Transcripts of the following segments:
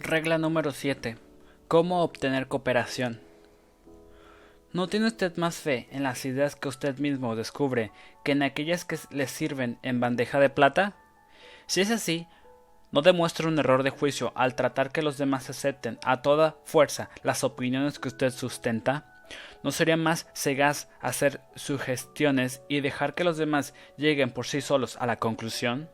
Regla número 7. ¿Cómo obtener cooperación? ¿No tiene usted más fe en las ideas que usted mismo descubre que en aquellas que le sirven en bandeja de plata? Si es así, no demuestre un error de juicio al tratar que los demás acepten a toda fuerza las opiniones que usted sustenta. ¿No sería más segaz hacer sugestiones y dejar que los demás lleguen por sí solos a la conclusión?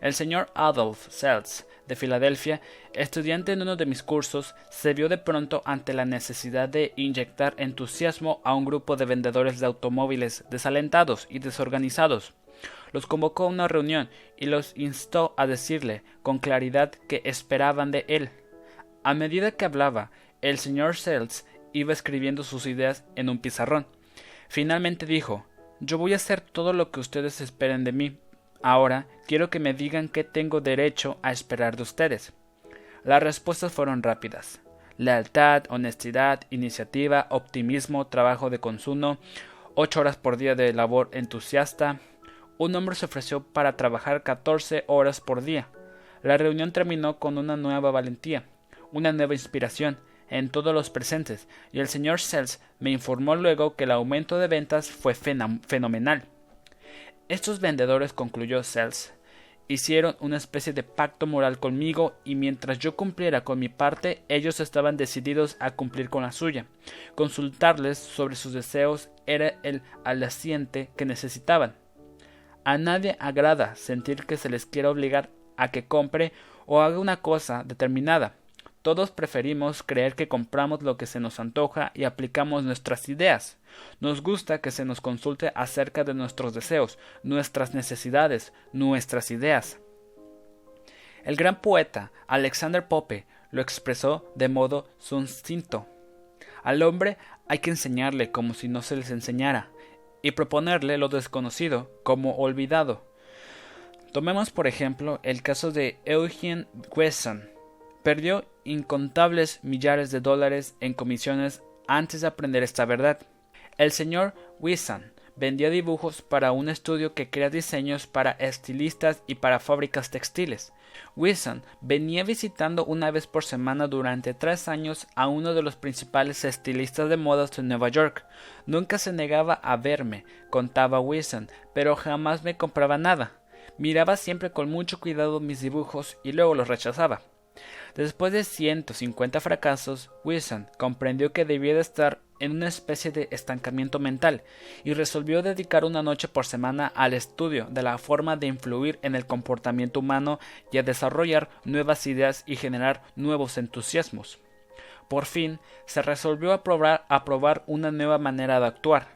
El señor Adolf Seltz de Filadelfia, estudiante en uno de mis cursos, se vio de pronto ante la necesidad de inyectar entusiasmo a un grupo de vendedores de automóviles desalentados y desorganizados. Los convocó a una reunión y los instó a decirle con claridad que esperaban de él. A medida que hablaba, el señor Seltz iba escribiendo sus ideas en un pizarrón. Finalmente dijo Yo voy a hacer todo lo que ustedes esperen de mí, Ahora quiero que me digan qué tengo derecho a esperar de ustedes. Las respuestas fueron rápidas. Lealtad, honestidad, iniciativa, optimismo, trabajo de consumo, ocho horas por día de labor entusiasta. Un hombre se ofreció para trabajar catorce horas por día. La reunión terminó con una nueva valentía, una nueva inspiración en todos los presentes, y el señor Sells me informó luego que el aumento de ventas fue fenomenal. Estos vendedores, concluyó Sells, hicieron una especie de pacto moral conmigo y mientras yo cumpliera con mi parte, ellos estaban decididos a cumplir con la suya. Consultarles sobre sus deseos era el aliciente que necesitaban. A nadie agrada sentir que se les quiera obligar a que compre o haga una cosa determinada. Todos preferimos creer que compramos lo que se nos antoja y aplicamos nuestras ideas. Nos gusta que se nos consulte acerca de nuestros deseos, nuestras necesidades, nuestras ideas. El gran poeta Alexander Pope lo expresó de modo sucinto. Al hombre hay que enseñarle como si no se les enseñara, y proponerle lo desconocido como olvidado. Tomemos por ejemplo el caso de Eugene Wesson, Perdió incontables millares de dólares en comisiones antes de aprender esta verdad. El señor Wissan vendía dibujos para un estudio que crea diseños para estilistas y para fábricas textiles. Wilson venía visitando una vez por semana durante tres años a uno de los principales estilistas de modas de Nueva York. Nunca se negaba a verme, contaba Wilson, pero jamás me compraba nada. Miraba siempre con mucho cuidado mis dibujos y luego los rechazaba. Después de 150 fracasos, Wilson comprendió que debía de estar en una especie de estancamiento mental y resolvió dedicar una noche por semana al estudio de la forma de influir en el comportamiento humano y a desarrollar nuevas ideas y generar nuevos entusiasmos. Por fin, se resolvió a probar, a probar una nueva manera de actuar.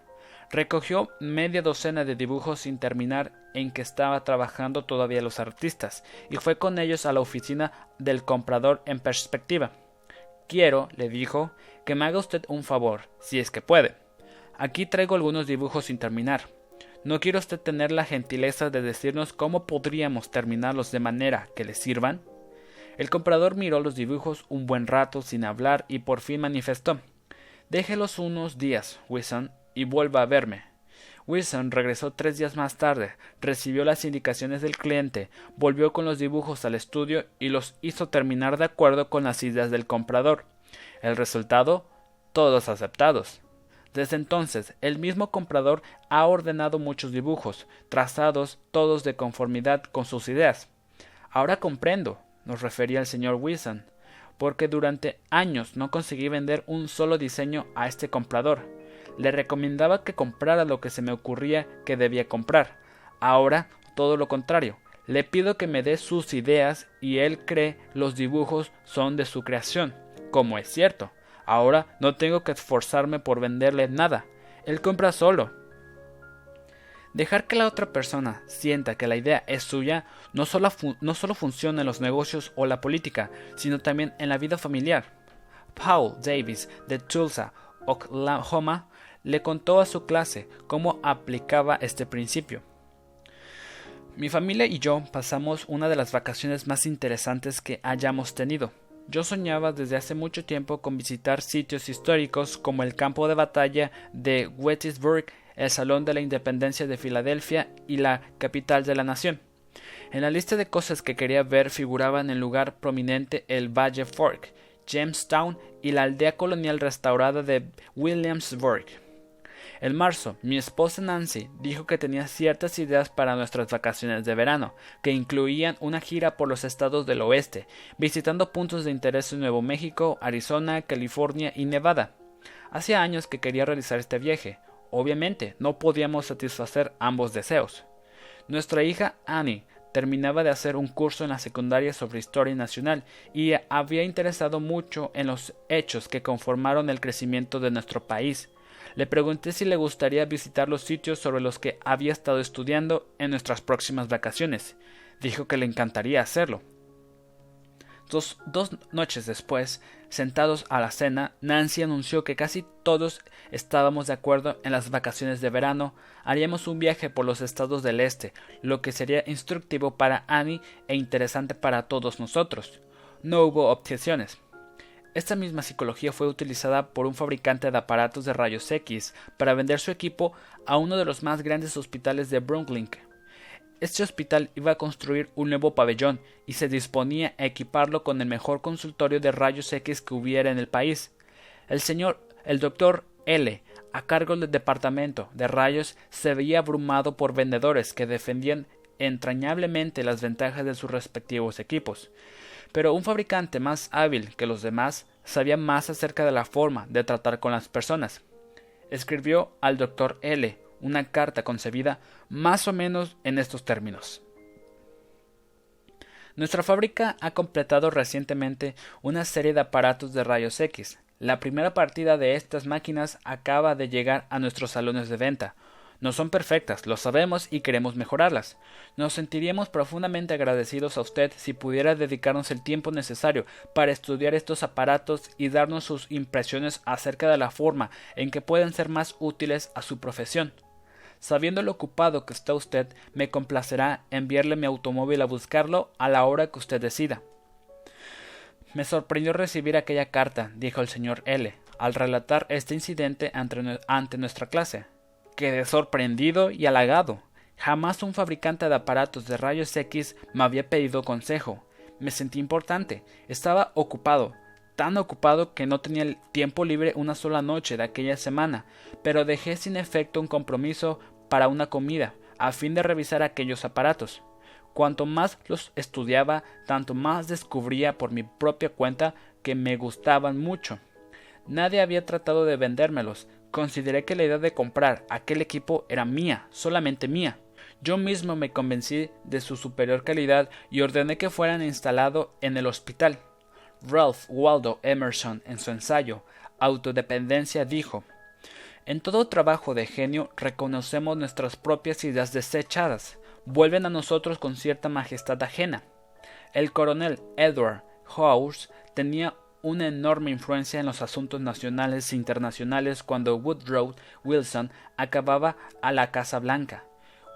Recogió media docena de dibujos sin terminar en que estaba trabajando todavía los artistas y fue con ellos a la oficina del comprador en perspectiva. Quiero, le dijo, que me haga usted un favor, si es que puede. Aquí traigo algunos dibujos sin terminar. ¿No quiere usted tener la gentileza de decirnos cómo podríamos terminarlos de manera que le sirvan? El comprador miró los dibujos un buen rato sin hablar y por fin manifestó Déjelos unos días, Wilson, y vuelva a verme. Wilson regresó tres días más tarde, recibió las indicaciones del cliente, volvió con los dibujos al estudio y los hizo terminar de acuerdo con las ideas del comprador. El resultado todos aceptados. Desde entonces, el mismo comprador ha ordenado muchos dibujos, trazados todos de conformidad con sus ideas. Ahora comprendo, nos refería el señor Wilson, porque durante años no conseguí vender un solo diseño a este comprador le recomendaba que comprara lo que se me ocurría que debía comprar. Ahora, todo lo contrario. Le pido que me dé sus ideas y él cree los dibujos son de su creación, como es cierto. Ahora no tengo que esforzarme por venderle nada. Él compra solo. Dejar que la otra persona sienta que la idea es suya no solo, no solo funciona en los negocios o la política, sino también en la vida familiar. Paul Davis de Tulsa, Oklahoma, le contó a su clase cómo aplicaba este principio. Mi familia y yo pasamos una de las vacaciones más interesantes que hayamos tenido. Yo soñaba desde hace mucho tiempo con visitar sitios históricos como el campo de batalla de Gettysburg, el Salón de la Independencia de Filadelfia y la capital de la nación. En la lista de cosas que quería ver figuraban en lugar prominente el Valle Fork, Jamestown y la aldea colonial restaurada de Williamsburg. En marzo, mi esposa Nancy dijo que tenía ciertas ideas para nuestras vacaciones de verano, que incluían una gira por los estados del oeste, visitando puntos de interés en Nuevo México, Arizona, California y Nevada. Hacía años que quería realizar este viaje. Obviamente, no podíamos satisfacer ambos deseos. Nuestra hija Annie terminaba de hacer un curso en la secundaria sobre historia nacional y había interesado mucho en los hechos que conformaron el crecimiento de nuestro país. Le pregunté si le gustaría visitar los sitios sobre los que había estado estudiando en nuestras próximas vacaciones. Dijo que le encantaría hacerlo. Dos, noches después, sentados a la cena, Nancy anunció que casi todos estábamos de acuerdo en las vacaciones de verano haríamos un viaje por los estados del este, lo que sería instructivo para Annie e interesante para todos nosotros. No hubo objeciones. Esta misma psicología fue utilizada por un fabricante de aparatos de rayos X para vender su equipo a uno de los más grandes hospitales de Brooklyn. Este hospital iba a construir un nuevo pabellón y se disponía a equiparlo con el mejor consultorio de rayos X que hubiera en el país. El señor, el doctor L, a cargo del departamento de rayos, se veía abrumado por vendedores que defendían entrañablemente las ventajas de sus respectivos equipos pero un fabricante más hábil que los demás sabía más acerca de la forma de tratar con las personas. Escribió al doctor L una carta concebida más o menos en estos términos. Nuestra fábrica ha completado recientemente una serie de aparatos de rayos X. La primera partida de estas máquinas acaba de llegar a nuestros salones de venta, no son perfectas, lo sabemos y queremos mejorarlas. Nos sentiríamos profundamente agradecidos a usted si pudiera dedicarnos el tiempo necesario para estudiar estos aparatos y darnos sus impresiones acerca de la forma en que pueden ser más útiles a su profesión. Sabiendo lo ocupado que está usted, me complacerá enviarle mi automóvil a buscarlo a la hora que usted decida. Me sorprendió recibir aquella carta, dijo el señor L, al relatar este incidente ante nuestra clase. Quedé sorprendido y halagado. Jamás un fabricante de aparatos de rayos X me había pedido consejo. Me sentí importante. Estaba ocupado, tan ocupado que no tenía tiempo libre una sola noche de aquella semana, pero dejé sin efecto un compromiso para una comida, a fin de revisar aquellos aparatos. Cuanto más los estudiaba, tanto más descubría por mi propia cuenta que me gustaban mucho. Nadie había tratado de vendérmelos, Consideré que la idea de comprar aquel equipo era mía, solamente mía. Yo mismo me convencí de su superior calidad y ordené que fueran instalados en el hospital. Ralph Waldo Emerson, en su ensayo Autodependencia, dijo En todo trabajo de genio reconocemos nuestras propias ideas desechadas, vuelven a nosotros con cierta majestad ajena. El coronel Edward House tenía una enorme influencia en los asuntos nacionales e internacionales cuando Woodrow Wilson acababa a la Casa Blanca.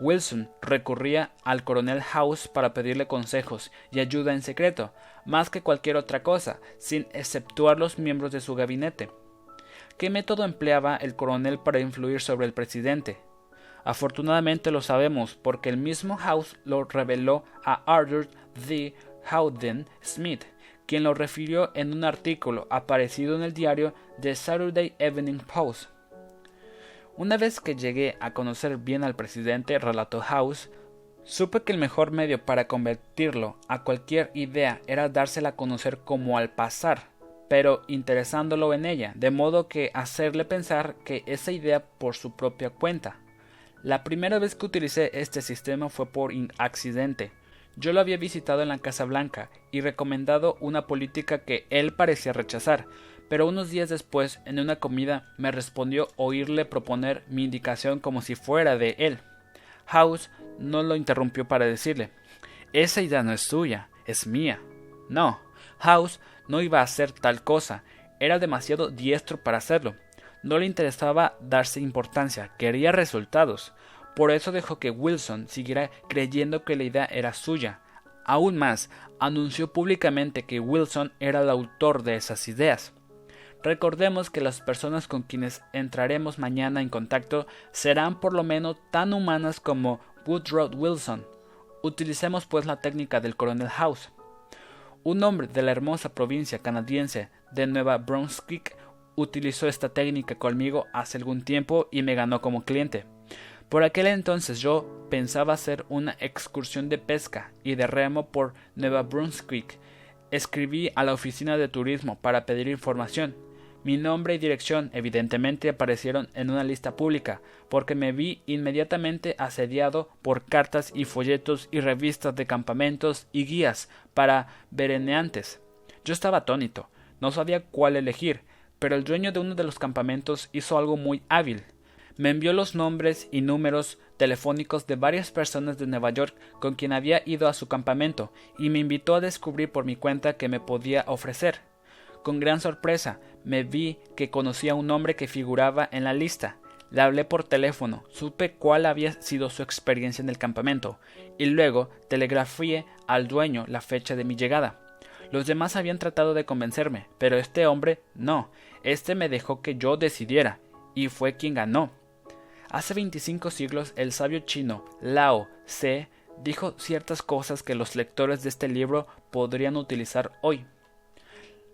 Wilson recurría al coronel House para pedirle consejos y ayuda en secreto, más que cualquier otra cosa, sin exceptuar los miembros de su gabinete. ¿Qué método empleaba el coronel para influir sobre el presidente? Afortunadamente lo sabemos porque el mismo House lo reveló a Arthur D. Howden Smith, quien lo refirió en un artículo aparecido en el diario The Saturday Evening Post. Una vez que llegué a conocer bien al presidente, relató House, supe que el mejor medio para convertirlo a cualquier idea era dársela a conocer como al pasar, pero interesándolo en ella, de modo que hacerle pensar que esa idea por su propia cuenta. La primera vez que utilicé este sistema fue por accidente, yo lo había visitado en la Casa Blanca y recomendado una política que él parecía rechazar, pero unos días después, en una comida, me respondió oírle proponer mi indicación como si fuera de él. House no lo interrumpió para decirle Esa idea no es tuya, es mía. No, House no iba a hacer tal cosa, era demasiado diestro para hacerlo. No le interesaba darse importancia, quería resultados. Por eso dejó que Wilson siguiera creyendo que la idea era suya. Aún más, anunció públicamente que Wilson era el autor de esas ideas. Recordemos que las personas con quienes entraremos mañana en contacto serán por lo menos tan humanas como Woodrow Wilson. Utilicemos pues la técnica del coronel House. Un hombre de la hermosa provincia canadiense de Nueva Brunswick utilizó esta técnica conmigo hace algún tiempo y me ganó como cliente. Por aquel entonces yo pensaba hacer una excursión de pesca y de remo por Nueva Brunswick. Escribí a la oficina de turismo para pedir información. Mi nombre y dirección evidentemente aparecieron en una lista pública, porque me vi inmediatamente asediado por cartas y folletos y revistas de campamentos y guías para vereneantes. Yo estaba atónito, no sabía cuál elegir, pero el dueño de uno de los campamentos hizo algo muy hábil. Me envió los nombres y números telefónicos de varias personas de Nueva York con quien había ido a su campamento y me invitó a descubrir por mi cuenta que me podía ofrecer. Con gran sorpresa me vi que conocía a un hombre que figuraba en la lista. Le hablé por teléfono, supe cuál había sido su experiencia en el campamento, y luego telegrafié al dueño la fecha de mi llegada. Los demás habían tratado de convencerme, pero este hombre no. Este me dejó que yo decidiera, y fue quien ganó. Hace veinticinco siglos el sabio chino Lao Tse dijo ciertas cosas que los lectores de este libro podrían utilizar hoy.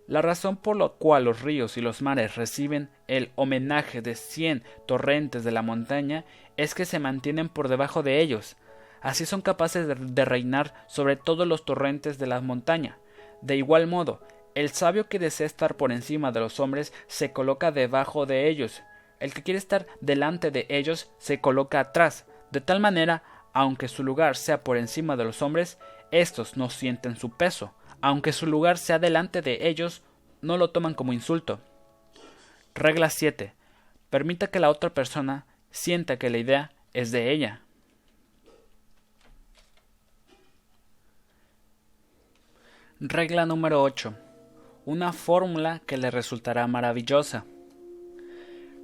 La razón por la cual los ríos y los mares reciben el homenaje de cien torrentes de la montaña es que se mantienen por debajo de ellos. Así son capaces de, reinar sobre todos los torrentes de la montaña. De igual modo, el sabio que desea estar por encima de los hombres se coloca debajo de ellos. El que quiere estar delante de ellos se coloca atrás. De tal manera, aunque su lugar sea por encima de los hombres, éstos no sienten su peso aunque su lugar sea delante de ellos, no lo toman como insulto. Regla 7. Permita que la otra persona sienta que la idea es de ella. Regla número 8. Una fórmula que le resultará maravillosa.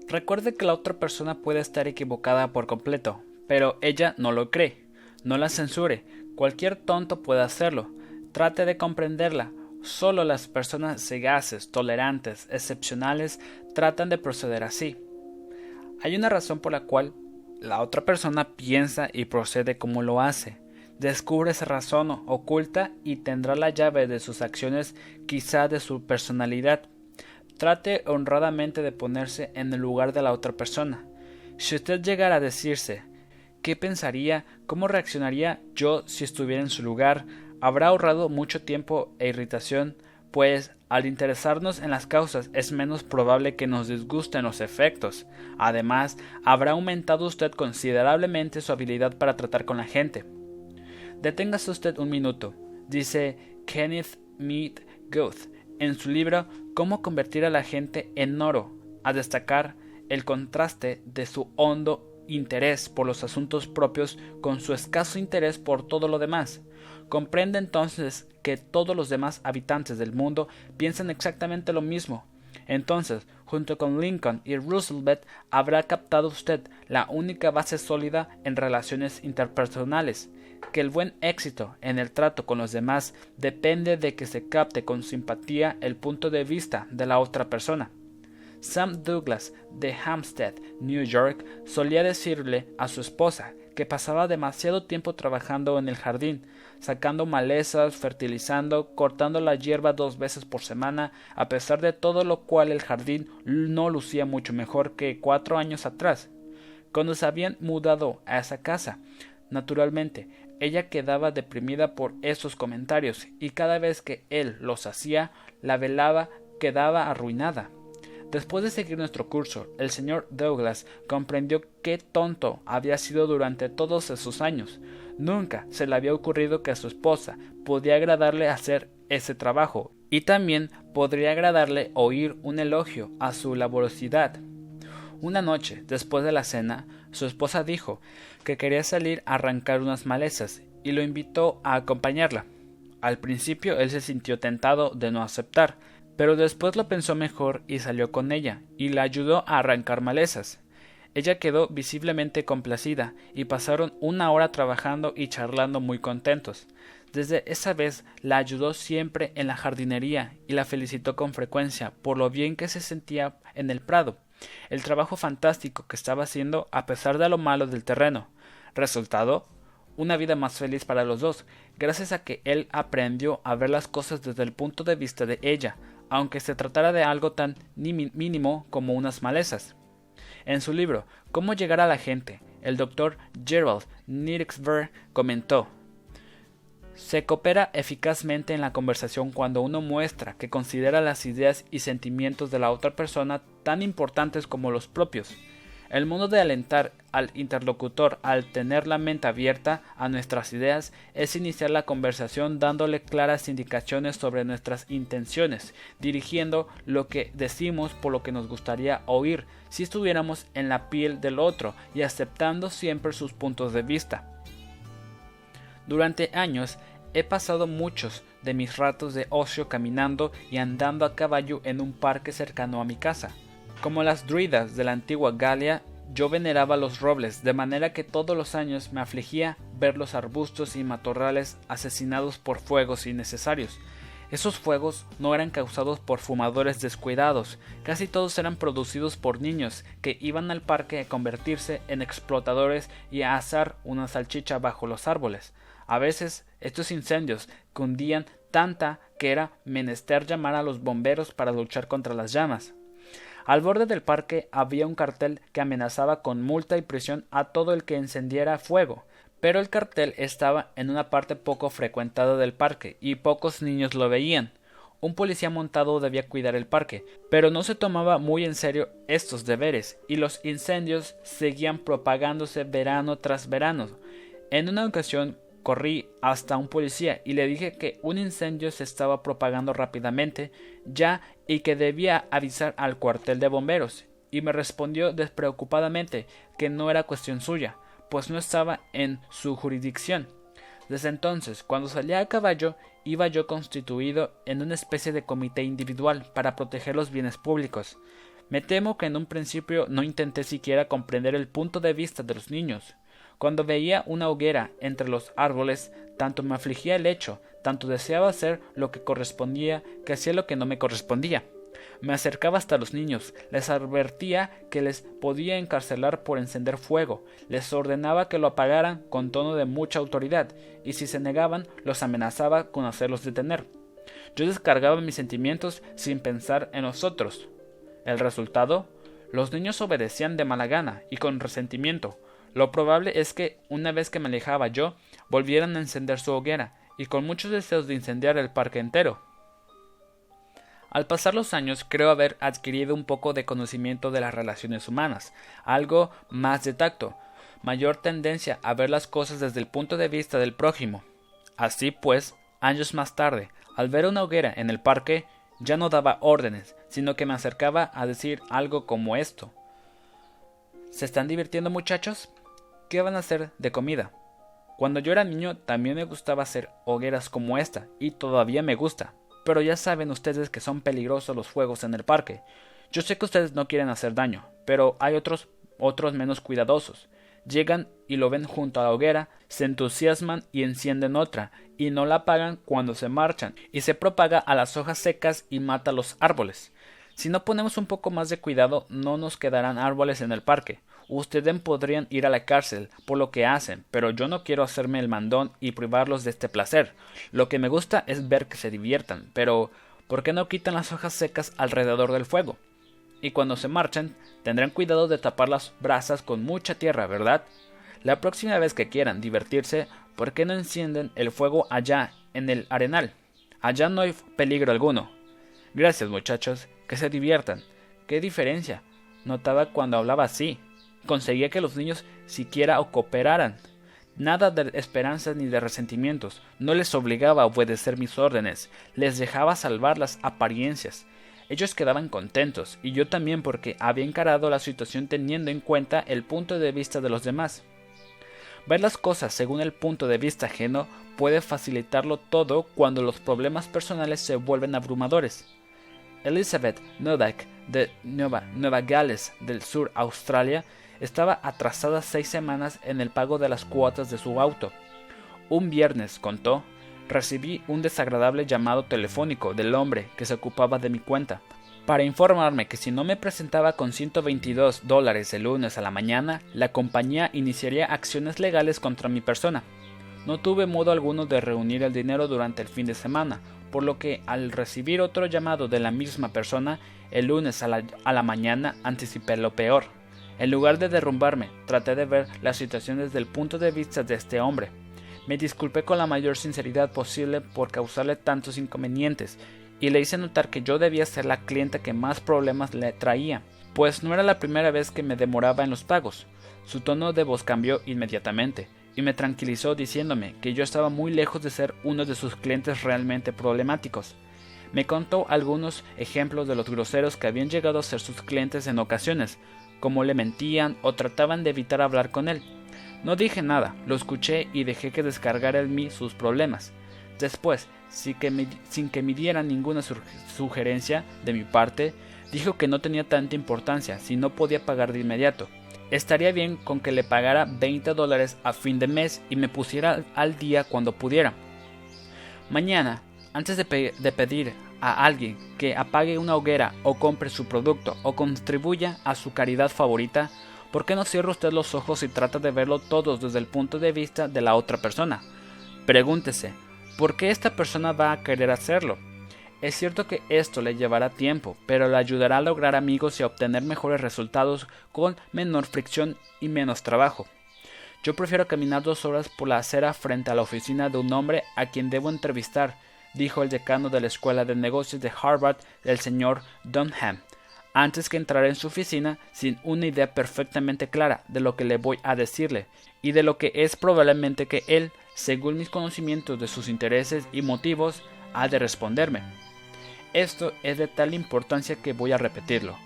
Recuerde que la otra persona puede estar equivocada por completo, pero ella no lo cree. No la censure. Cualquier tonto puede hacerlo. Trate de comprenderla. Solo las personas sagaces, tolerantes, excepcionales tratan de proceder así. Hay una razón por la cual la otra persona piensa y procede como lo hace. Descubre esa razón oculta y tendrá la llave de sus acciones, quizá de su personalidad. Trate honradamente de ponerse en el lugar de la otra persona. Si usted llegara a decirse ¿qué pensaría? ¿Cómo reaccionaría yo si estuviera en su lugar? habrá ahorrado mucho tiempo e irritación, pues al interesarnos en las causas es menos probable que nos disgusten los efectos. Además, habrá aumentado usted considerablemente su habilidad para tratar con la gente. Deténgase usted un minuto, dice Kenneth Mead Goeth en su libro Cómo convertir a la gente en oro, a destacar el contraste de su hondo interés por los asuntos propios con su escaso interés por todo lo demás. Comprende entonces que todos los demás habitantes del mundo piensan exactamente lo mismo. Entonces, junto con Lincoln y Roosevelt, habrá captado usted la única base sólida en relaciones interpersonales, que el buen éxito en el trato con los demás depende de que se capte con simpatía el punto de vista de la otra persona. Sam Douglas de Hampstead, New York, solía decirle a su esposa que pasaba demasiado tiempo trabajando en el jardín, sacando malezas, fertilizando, cortando la hierba dos veces por semana, a pesar de todo lo cual el jardín no lucía mucho mejor que cuatro años atrás. Cuando se habían mudado a esa casa, naturalmente, ella quedaba deprimida por esos comentarios, y cada vez que él los hacía, la velaba quedaba arruinada. Después de seguir nuestro curso, el señor Douglas comprendió qué tonto había sido durante todos esos años. Nunca se le había ocurrido que a su esposa podía agradarle hacer ese trabajo y también podría agradarle oír un elogio a su laborosidad. Una noche, después de la cena, su esposa dijo que quería salir a arrancar unas malezas y lo invitó a acompañarla. Al principio él se sintió tentado de no aceptar, pero después lo pensó mejor y salió con ella, y la ayudó a arrancar malezas. Ella quedó visiblemente complacida, y pasaron una hora trabajando y charlando muy contentos. Desde esa vez la ayudó siempre en la jardinería y la felicitó con frecuencia por lo bien que se sentía en el prado, el trabajo fantástico que estaba haciendo a pesar de lo malo del terreno. Resultado una vida más feliz para los dos, gracias a que él aprendió a ver las cosas desde el punto de vista de ella, aunque se tratara de algo tan mínimo como unas malezas. En su libro Cómo llegar a la gente, el doctor Gerald Nirxver comentó se coopera eficazmente en la conversación cuando uno muestra que considera las ideas y sentimientos de la otra persona tan importantes como los propios. El modo de alentar al interlocutor al tener la mente abierta a nuestras ideas es iniciar la conversación dándole claras indicaciones sobre nuestras intenciones, dirigiendo lo que decimos por lo que nos gustaría oír si estuviéramos en la piel del otro y aceptando siempre sus puntos de vista. Durante años he pasado muchos de mis ratos de ocio caminando y andando a caballo en un parque cercano a mi casa. Como las druidas de la antigua Galia, yo veneraba los robles, de manera que todos los años me afligía ver los arbustos y matorrales asesinados por fuegos innecesarios. Esos fuegos no eran causados por fumadores descuidados, casi todos eran producidos por niños que iban al parque a convertirse en explotadores y a asar una salchicha bajo los árboles. A veces estos incendios cundían tanta que era menester llamar a los bomberos para luchar contra las llamas. Al borde del parque había un cartel que amenazaba con multa y prisión a todo el que encendiera fuego, pero el cartel estaba en una parte poco frecuentada del parque y pocos niños lo veían. Un policía montado debía cuidar el parque, pero no se tomaba muy en serio estos deberes, y los incendios seguían propagándose verano tras verano. En una ocasión Corrí hasta un policía y le dije que un incendio se estaba propagando rápidamente ya y que debía avisar al cuartel de bomberos, y me respondió despreocupadamente que no era cuestión suya, pues no estaba en su jurisdicción. Desde entonces, cuando salía a caballo, iba yo constituido en una especie de comité individual para proteger los bienes públicos. Me temo que en un principio no intenté siquiera comprender el punto de vista de los niños. Cuando veía una hoguera entre los árboles, tanto me afligía el hecho, tanto deseaba hacer lo que correspondía, que hacía lo que no me correspondía. Me acercaba hasta los niños, les advertía que les podía encarcelar por encender fuego, les ordenaba que lo apagaran con tono de mucha autoridad, y si se negaban, los amenazaba con hacerlos detener. Yo descargaba mis sentimientos sin pensar en los otros. El resultado, los niños obedecían de mala gana y con resentimiento, lo probable es que, una vez que me alejaba yo, volvieran a encender su hoguera, y con muchos deseos de incendiar el parque entero. Al pasar los años creo haber adquirido un poco de conocimiento de las relaciones humanas, algo más de tacto, mayor tendencia a ver las cosas desde el punto de vista del prójimo. Así pues, años más tarde, al ver una hoguera en el parque, ya no daba órdenes, sino que me acercaba a decir algo como esto. ¿Se están divirtiendo muchachos? ¿Qué van a hacer de comida? Cuando yo era niño también me gustaba hacer hogueras como esta, y todavía me gusta, pero ya saben ustedes que son peligrosos los fuegos en el parque. Yo sé que ustedes no quieren hacer daño, pero hay otros otros menos cuidadosos. Llegan y lo ven junto a la hoguera, se entusiasman y encienden otra, y no la apagan cuando se marchan, y se propaga a las hojas secas y mata los árboles. Si no ponemos un poco más de cuidado, no nos quedarán árboles en el parque ustedes podrían ir a la cárcel por lo que hacen, pero yo no quiero hacerme el mandón y privarlos de este placer. Lo que me gusta es ver que se diviertan, pero ¿por qué no quitan las hojas secas alrededor del fuego? Y cuando se marchen, tendrán cuidado de tapar las brasas con mucha tierra, ¿verdad? La próxima vez que quieran divertirse, ¿por qué no encienden el fuego allá, en el arenal? Allá no hay peligro alguno. Gracias, muchachos, que se diviertan. ¿Qué diferencia? Notaba cuando hablaba así conseguía que los niños siquiera cooperaran. Nada de esperanzas ni de resentimientos, no les obligaba a obedecer mis órdenes, les dejaba salvar las apariencias. Ellos quedaban contentos, y yo también porque había encarado la situación teniendo en cuenta el punto de vista de los demás. Ver las cosas según el punto de vista ajeno puede facilitarlo todo cuando los problemas personales se vuelven abrumadores. Elizabeth Nodak de Nueva, Nueva Gales del Sur, Australia, estaba atrasada seis semanas en el pago de las cuotas de su auto. Un viernes, contó, recibí un desagradable llamado telefónico del hombre que se ocupaba de mi cuenta, para informarme que si no me presentaba con 122 dólares el lunes a la mañana, la compañía iniciaría acciones legales contra mi persona. No tuve modo alguno de reunir el dinero durante el fin de semana, por lo que al recibir otro llamado de la misma persona, el lunes a la, a la mañana anticipé lo peor. En lugar de derrumbarme, traté de ver la situación desde el punto de vista de este hombre. Me disculpé con la mayor sinceridad posible por causarle tantos inconvenientes y le hice notar que yo debía ser la clienta que más problemas le traía, pues no era la primera vez que me demoraba en los pagos. Su tono de voz cambió inmediatamente y me tranquilizó diciéndome que yo estaba muy lejos de ser uno de sus clientes realmente problemáticos. Me contó algunos ejemplos de los groseros que habían llegado a ser sus clientes en ocasiones, cómo le mentían o trataban de evitar hablar con él. No dije nada, lo escuché y dejé que descargara en mí sus problemas. Después, sin que me, sin que me diera ninguna sugerencia de mi parte, dijo que no tenía tanta importancia si no podía pagar de inmediato. Estaría bien con que le pagara 20 dólares a fin de mes y me pusiera al día cuando pudiera. Mañana, antes de, de pedir a alguien que apague una hoguera o compre su producto o contribuya a su caridad favorita, ¿por qué no cierra usted los ojos y trata de verlo todos desde el punto de vista de la otra persona? Pregúntese, ¿por qué esta persona va a querer hacerlo? Es cierto que esto le llevará tiempo, pero le ayudará a lograr amigos y a obtener mejores resultados con menor fricción y menos trabajo. Yo prefiero caminar dos horas por la acera frente a la oficina de un hombre a quien debo entrevistar dijo el decano de la Escuela de Negocios de Harvard, el señor Dunham, antes que entrar en su oficina sin una idea perfectamente clara de lo que le voy a decirle y de lo que es probablemente que él, según mis conocimientos de sus intereses y motivos, ha de responderme. Esto es de tal importancia que voy a repetirlo.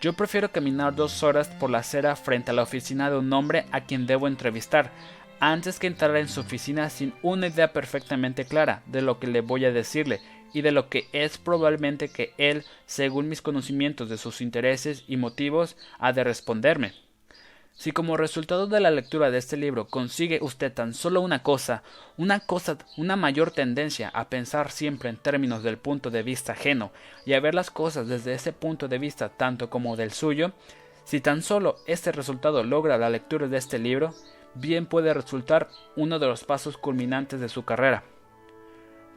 Yo prefiero caminar dos horas por la acera frente a la oficina de un hombre a quien debo entrevistar, antes que entrar en su oficina sin una idea perfectamente clara de lo que le voy a decirle y de lo que es probablemente que él, según mis conocimientos de sus intereses y motivos, ha de responderme. Si como resultado de la lectura de este libro consigue usted tan solo una cosa, una cosa, una mayor tendencia a pensar siempre en términos del punto de vista ajeno y a ver las cosas desde ese punto de vista tanto como del suyo, si tan solo este resultado logra la lectura de este libro, bien puede resultar uno de los pasos culminantes de su carrera.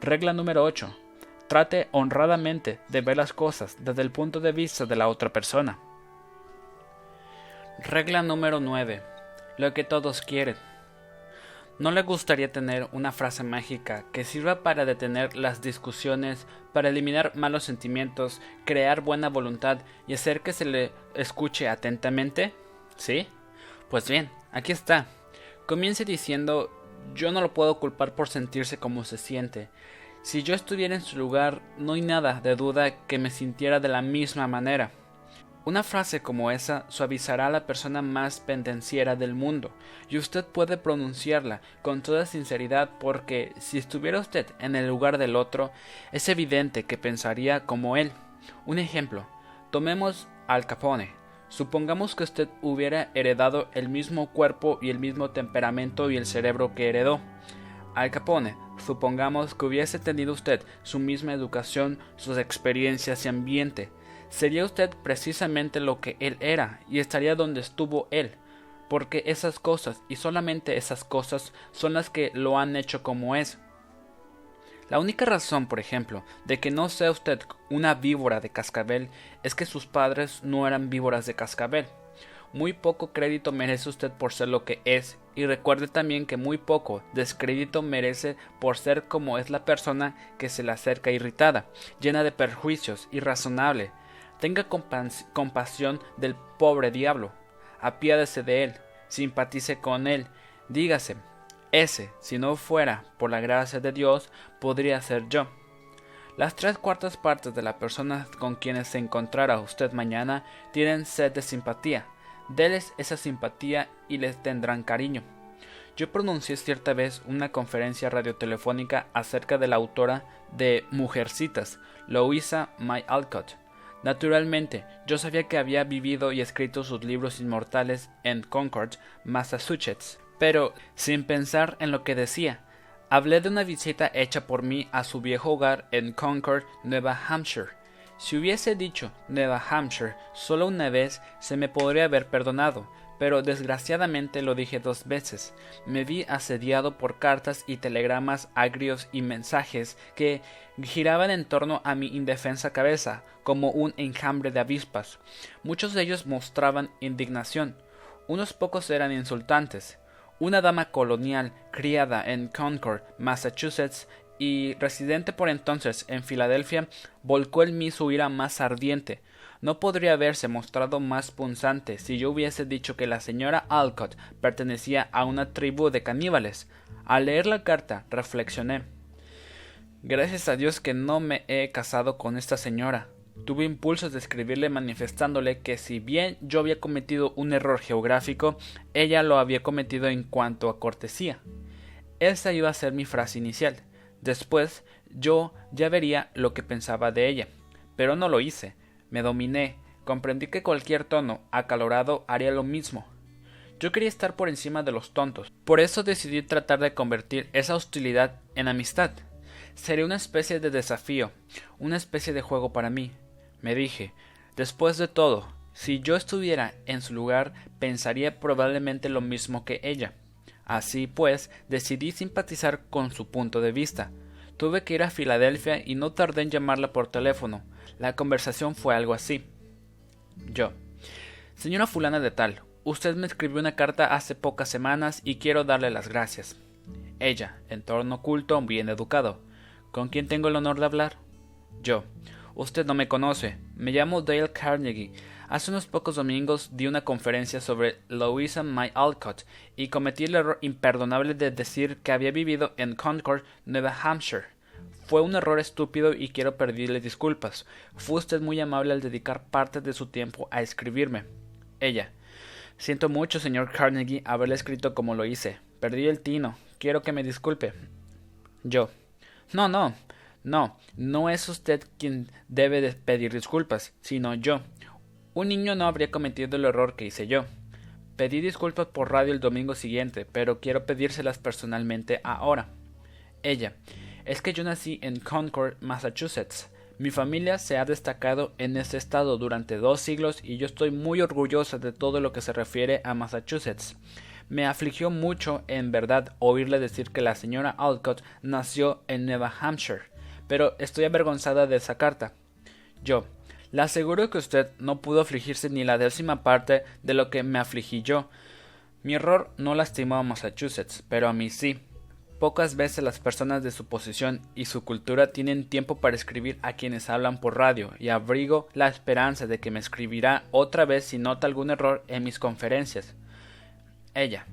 Regla número 8. Trate honradamente de ver las cosas desde el punto de vista de la otra persona. Regla número 9. Lo que todos quieren. ¿No le gustaría tener una frase mágica que sirva para detener las discusiones, para eliminar malos sentimientos, crear buena voluntad y hacer que se le escuche atentamente? ¿Sí? Pues bien, aquí está. Comience diciendo yo no lo puedo culpar por sentirse como se siente. Si yo estuviera en su lugar, no hay nada de duda que me sintiera de la misma manera. Una frase como esa suavizará a la persona más pendenciera del mundo, y usted puede pronunciarla con toda sinceridad porque si estuviera usted en el lugar del otro, es evidente que pensaría como él. Un ejemplo, tomemos al Capone. Supongamos que usted hubiera heredado el mismo cuerpo y el mismo temperamento y el cerebro que heredó. Al Capone, supongamos que hubiese tenido usted su misma educación, sus experiencias y ambiente. Sería usted precisamente lo que él era y estaría donde estuvo él, porque esas cosas y solamente esas cosas son las que lo han hecho como es. La única razón, por ejemplo, de que no sea usted una víbora de cascabel es que sus padres no eran víboras de cascabel. Muy poco crédito merece usted por ser lo que es, y recuerde también que muy poco descrédito merece por ser como es la persona que se le acerca irritada, llena de perjuicios, irrazonable. Tenga compasión del pobre diablo, apiádese de él, simpatice con él, dígase, ese, si no fuera por la gracia de Dios, podría ser yo. Las tres cuartas partes de las personas con quienes se encontrará usted mañana tienen sed de simpatía. Deles esa simpatía y les tendrán cariño. Yo pronuncié cierta vez una conferencia radiotelefónica acerca de la autora de Mujercitas, Louisa May Alcott. Naturalmente, yo sabía que había vivido y escrito sus libros inmortales en Concord, Massachusetts, pero sin pensar en lo que decía. Hablé de una visita hecha por mí a su viejo hogar en Concord, Nueva Hampshire. Si hubiese dicho Nueva Hampshire solo una vez, se me podría haber perdonado, pero desgraciadamente lo dije dos veces. Me vi asediado por cartas y telegramas agrios y mensajes que giraban en torno a mi indefensa cabeza, como un enjambre de avispas. Muchos de ellos mostraban indignación, unos pocos eran insultantes. Una dama colonial, criada en Concord, Massachusetts, y residente por entonces en Filadelfia, volcó en mí su ira más ardiente. No podría haberse mostrado más punzante si yo hubiese dicho que la señora Alcott pertenecía a una tribu de caníbales. Al leer la carta, reflexioné. Gracias a Dios que no me he casado con esta señora. Tuve impulsos de escribirle manifestándole que si bien yo había cometido un error geográfico, ella lo había cometido en cuanto a cortesía. Esa iba a ser mi frase inicial. Después yo ya vería lo que pensaba de ella. Pero no lo hice. Me dominé. Comprendí que cualquier tono acalorado haría lo mismo. Yo quería estar por encima de los tontos. Por eso decidí tratar de convertir esa hostilidad en amistad. Sería una especie de desafío, una especie de juego para mí. Me dije, después de todo, si yo estuviera en su lugar, pensaría probablemente lo mismo que ella. Así pues, decidí simpatizar con su punto de vista. Tuve que ir a Filadelfia y no tardé en llamarla por teléfono. La conversación fue algo así. Yo. Señora fulana de tal, usted me escribió una carta hace pocas semanas y quiero darle las gracias. Ella, en tono oculto, bien educado. ¿Con quién tengo el honor de hablar? Yo. Usted no me conoce. Me llamo Dale Carnegie. Hace unos pocos domingos di una conferencia sobre Louisa May Alcott y cometí el error imperdonable de decir que había vivido en Concord, Nueva Hampshire. Fue un error estúpido y quiero pedirle disculpas. Fue usted muy amable al dedicar parte de su tiempo a escribirme. Ella. Siento mucho, señor Carnegie, haberle escrito como lo hice. Perdí el tino. Quiero que me disculpe. Yo. No, no, no, no es usted quien debe de pedir disculpas, sino yo. Un niño no habría cometido el error que hice yo. Pedí disculpas por radio el domingo siguiente, pero quiero pedírselas personalmente ahora. Ella. Es que yo nací en Concord, Massachusetts. Mi familia se ha destacado en ese estado durante dos siglos y yo estoy muy orgullosa de todo lo que se refiere a Massachusetts. Me afligió mucho, en verdad, oírle decir que la señora Alcott nació en Nueva Hampshire, pero estoy avergonzada de esa carta. Yo. Le aseguro que usted no pudo afligirse ni la décima parte de lo que me afligí yo. Mi error no lastimó a Massachusetts, pero a mí sí. Pocas veces las personas de su posición y su cultura tienen tiempo para escribir a quienes hablan por radio, y abrigo la esperanza de que me escribirá otra vez si nota algún error en mis conferencias. Ella.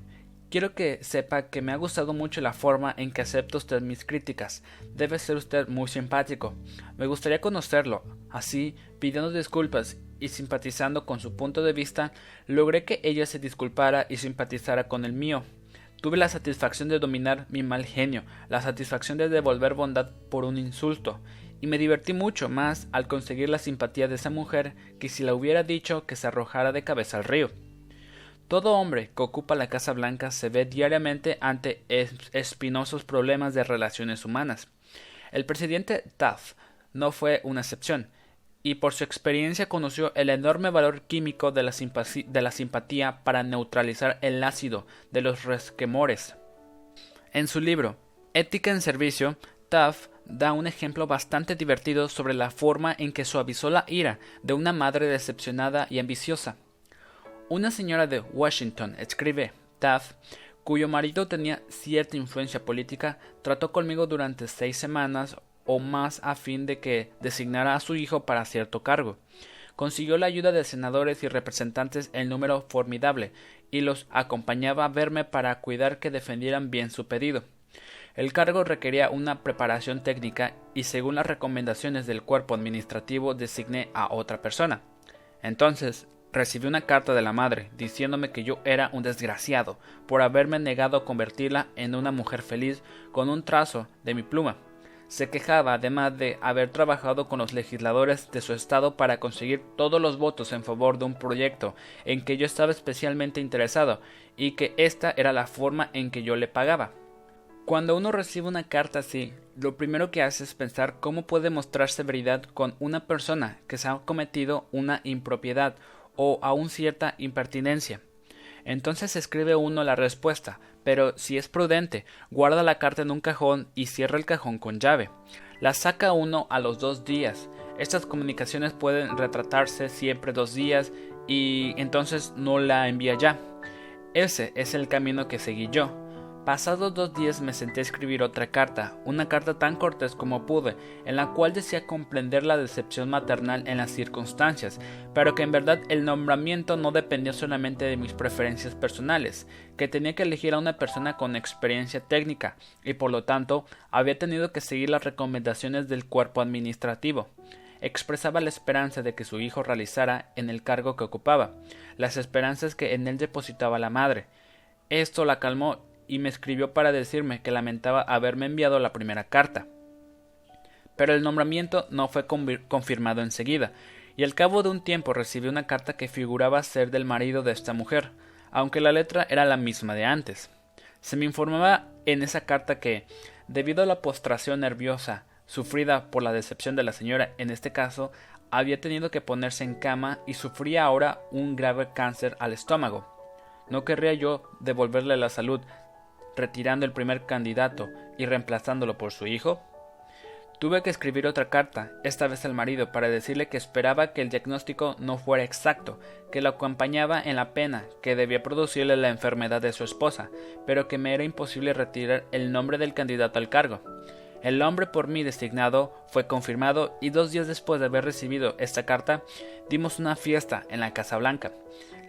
Quiero que sepa que me ha gustado mucho la forma en que acepta usted mis críticas. Debe ser usted muy simpático. Me gustaría conocerlo. Así, pidiendo disculpas y simpatizando con su punto de vista, logré que ella se disculpara y simpatizara con el mío. Tuve la satisfacción de dominar mi mal genio, la satisfacción de devolver bondad por un insulto, y me divertí mucho más al conseguir la simpatía de esa mujer que si la hubiera dicho que se arrojara de cabeza al río. Todo hombre que ocupa la Casa Blanca se ve diariamente ante espinosos problemas de relaciones humanas. El presidente Taft no fue una excepción, y por su experiencia conoció el enorme valor químico de la, de la simpatía para neutralizar el ácido de los resquemores. En su libro Ética en Servicio, Taft da un ejemplo bastante divertido sobre la forma en que suavizó la ira de una madre decepcionada y ambiciosa. Una señora de Washington, escribe Taft, cuyo marido tenía cierta influencia política, trató conmigo durante seis semanas o más a fin de que designara a su hijo para cierto cargo. Consiguió la ayuda de senadores y representantes en número formidable, y los acompañaba a verme para cuidar que defendieran bien su pedido. El cargo requería una preparación técnica y según las recomendaciones del cuerpo administrativo designé a otra persona. Entonces, Recibí una carta de la madre diciéndome que yo era un desgraciado por haberme negado a convertirla en una mujer feliz con un trazo de mi pluma. Se quejaba además de haber trabajado con los legisladores de su estado para conseguir todos los votos en favor de un proyecto en que yo estaba especialmente interesado y que esta era la forma en que yo le pagaba. Cuando uno recibe una carta así, lo primero que hace es pensar cómo puede mostrar severidad con una persona que se ha cometido una impropiedad o aún cierta impertinencia. Entonces escribe uno la respuesta, pero si es prudente, guarda la carta en un cajón y cierra el cajón con llave. La saca uno a los dos días. Estas comunicaciones pueden retratarse siempre dos días y entonces no la envía ya. Ese es el camino que seguí yo. Pasados dos días me senté a escribir otra carta, una carta tan cortés como pude, en la cual decía comprender la decepción maternal en las circunstancias, pero que en verdad el nombramiento no dependía solamente de mis preferencias personales, que tenía que elegir a una persona con experiencia técnica, y por lo tanto había tenido que seguir las recomendaciones del cuerpo administrativo expresaba la esperanza de que su hijo realizara en el cargo que ocupaba, las esperanzas que en él depositaba la madre. Esto la calmó y me escribió para decirme que lamentaba haberme enviado la primera carta. Pero el nombramiento no fue confirmado enseguida, y al cabo de un tiempo recibí una carta que figuraba ser del marido de esta mujer, aunque la letra era la misma de antes. Se me informaba en esa carta que, debido a la postración nerviosa sufrida por la decepción de la señora en este caso, había tenido que ponerse en cama y sufría ahora un grave cáncer al estómago. No querría yo devolverle la salud retirando el primer candidato y reemplazándolo por su hijo? Tuve que escribir otra carta, esta vez al marido, para decirle que esperaba que el diagnóstico no fuera exacto, que lo acompañaba en la pena que debía producirle la enfermedad de su esposa, pero que me era imposible retirar el nombre del candidato al cargo. El nombre por mí designado fue confirmado y dos días después de haber recibido esta carta dimos una fiesta en la Casa Blanca.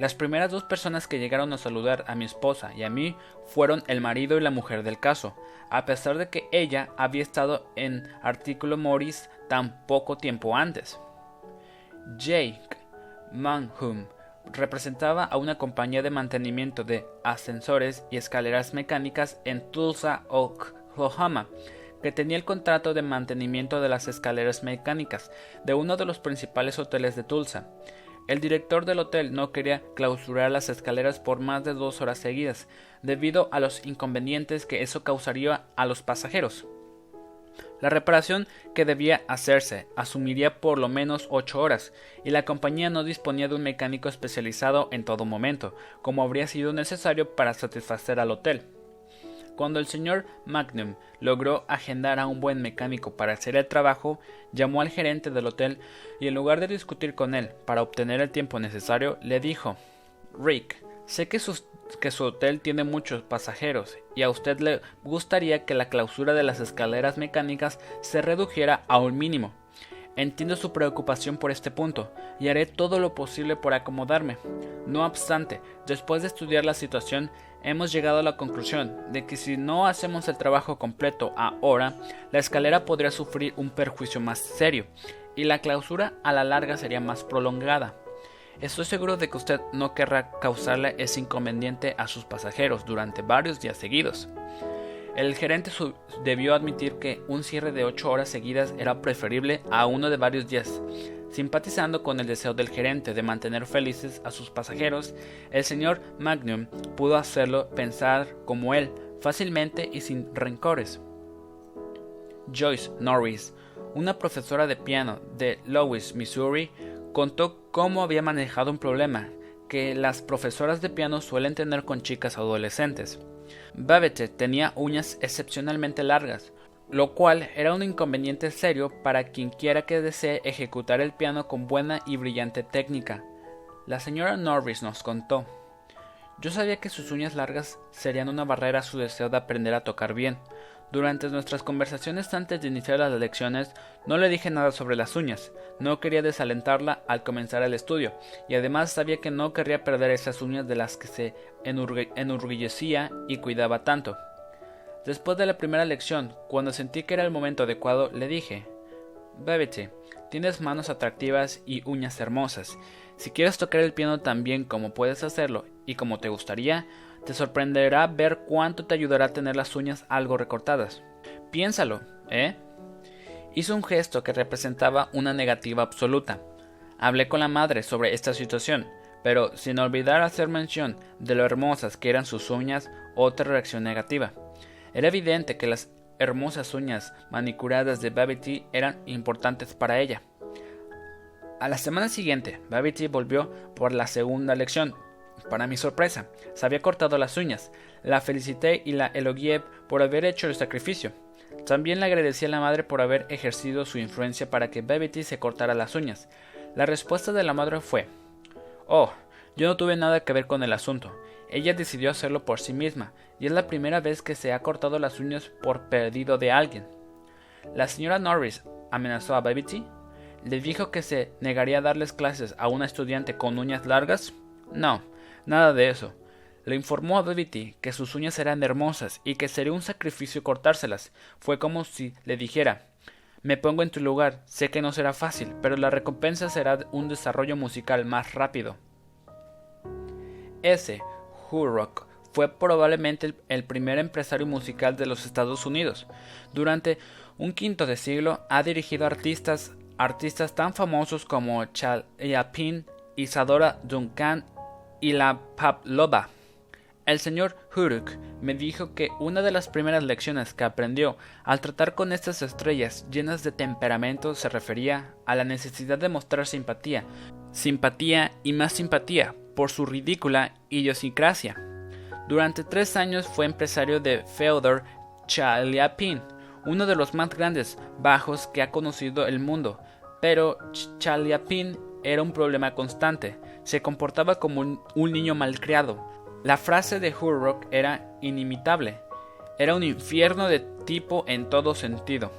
Las primeras dos personas que llegaron a saludar a mi esposa y a mí fueron el marido y la mujer del caso, a pesar de que ella había estado en Artículo Morris tan poco tiempo antes. Jake Manhum representaba a una compañía de mantenimiento de ascensores y escaleras mecánicas en Tulsa, Oklahoma, que tenía el contrato de mantenimiento de las escaleras mecánicas de uno de los principales hoteles de Tulsa. El director del hotel no quería clausurar las escaleras por más de dos horas seguidas, debido a los inconvenientes que eso causaría a los pasajeros. La reparación que debía hacerse asumiría por lo menos ocho horas, y la compañía no disponía de un mecánico especializado en todo momento, como habría sido necesario para satisfacer al hotel. Cuando el señor Magnum logró agendar a un buen mecánico para hacer el trabajo, llamó al gerente del hotel y en lugar de discutir con él para obtener el tiempo necesario, le dijo Rick, sé que, que su hotel tiene muchos pasajeros y a usted le gustaría que la clausura de las escaleras mecánicas se redujera a un mínimo. Entiendo su preocupación por este punto y haré todo lo posible por acomodarme. No obstante, después de estudiar la situación, hemos llegado a la conclusión de que si no hacemos el trabajo completo ahora, la escalera podría sufrir un perjuicio más serio y la clausura a la larga sería más prolongada. Estoy seguro de que usted no querrá causarle ese inconveniente a sus pasajeros durante varios días seguidos. El gerente debió admitir que un cierre de ocho horas seguidas era preferible a uno de varios días. Simpatizando con el deseo del gerente de mantener felices a sus pasajeros, el señor Magnum pudo hacerlo pensar como él, fácilmente y sin rencores. Joyce Norris, una profesora de piano de Louis, Missouri, contó cómo había manejado un problema que las profesoras de piano suelen tener con chicas adolescentes. Babette tenía uñas excepcionalmente largas, lo cual era un inconveniente serio para quien quiera que desee ejecutar el piano con buena y brillante técnica. La señora Norris nos contó. Yo sabía que sus uñas largas serían una barrera a su deseo de aprender a tocar bien, durante nuestras conversaciones antes de iniciar las lecciones no le dije nada sobre las uñas, no quería desalentarla al comenzar el estudio, y además sabía que no querría perder esas uñas de las que se enorgullecía y cuidaba tanto. Después de la primera lección, cuando sentí que era el momento adecuado, le dije Bébete, tienes manos atractivas y uñas hermosas. Si quieres tocar el piano tan bien como puedes hacerlo y como te gustaría, te sorprenderá ver cuánto te ayudará a tener las uñas algo recortadas. Piénsalo, ¿eh? Hizo un gesto que representaba una negativa absoluta. Hablé con la madre sobre esta situación, pero sin olvidar hacer mención de lo hermosas que eran sus uñas, otra reacción negativa. Era evidente que las hermosas uñas manicuradas de Babity eran importantes para ella. A la semana siguiente, Babity volvió por la segunda lección, Para mi sorpresa, se había cortado las uñas. La felicité y la elogié por haber hecho el sacrificio. También le agradecí a la madre por haber ejercido su influencia para que Bevity se cortara las uñas. La respuesta de la madre fue Oh, yo no tuve nada que ver con el asunto. Ella decidió hacerlo por sí misma, y es la primera vez que se ha cortado las uñas por perdido de alguien. La señora Norris amenazó a Bevity. ¿Le dijo que se negaría a darles clases a una estudiante con uñas largas? No, nada de eso. Le informó a Bevity que sus uñas eran hermosas y que sería un sacrificio cortárselas. Fue como si le dijera Me pongo en tu lugar, sé que no será fácil, pero la recompensa será un desarrollo musical más rápido. Ese, Hurrock, fue probablemente el primer empresario musical de los Estados Unidos. Durante un quinto de siglo ha dirigido artistas, artistas tan famosos como Chaliapin, Isadora Duncan y la Pavlova. El señor Huruk me dijo que una de las primeras lecciones que aprendió al tratar con estas estrellas llenas de temperamento se refería a la necesidad de mostrar simpatía, simpatía y más simpatía por su ridícula idiosincrasia. Durante tres años fue empresario de Feodor Chaliapin, uno de los más grandes bajos que ha conocido el mundo, pero Chaliapin era un problema constante, se comportaba como un, niño malcriado. La frase de Hurrock era inimitable, era un infierno de tipo en todo sentido.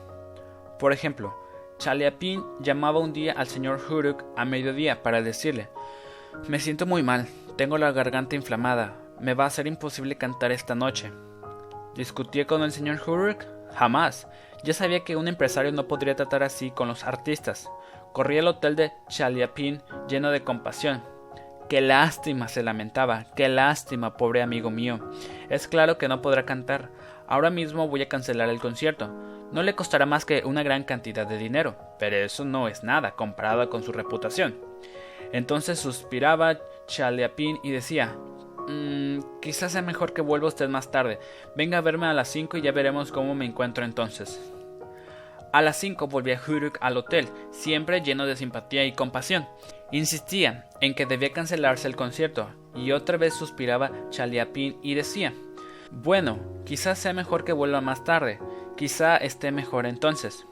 Por ejemplo, Chaliapin llamaba un día al señor Hurrock a mediodía para decirle Me siento muy mal, tengo la garganta inflamada, me va a ser imposible cantar esta noche. ¿Discutí con el señor Hurrock? Jamás. Ya sabía que un empresario no podría tratar así con los artistas. Corrí al hotel de Chaliapin lleno de compasión. Qué lástima, se lamentaba. Qué lástima, pobre amigo mío. Es claro que no podrá cantar. Ahora mismo voy a cancelar el concierto. No le costará más que una gran cantidad de dinero, pero eso no es nada comparado con su reputación. Entonces suspiraba Chaliapin y decía mmm, quizás sea mejor que vuelva usted más tarde. Venga a verme a las cinco y ya veremos cómo me encuentro entonces. A las 5 volvía Huruk al hotel, siempre lleno de simpatía y compasión. Insistía en que debía cancelarse el concierto, y otra vez suspiraba Chaliapin y decía Bueno, quizás sea mejor que vuelva más tarde, quizá esté mejor entonces.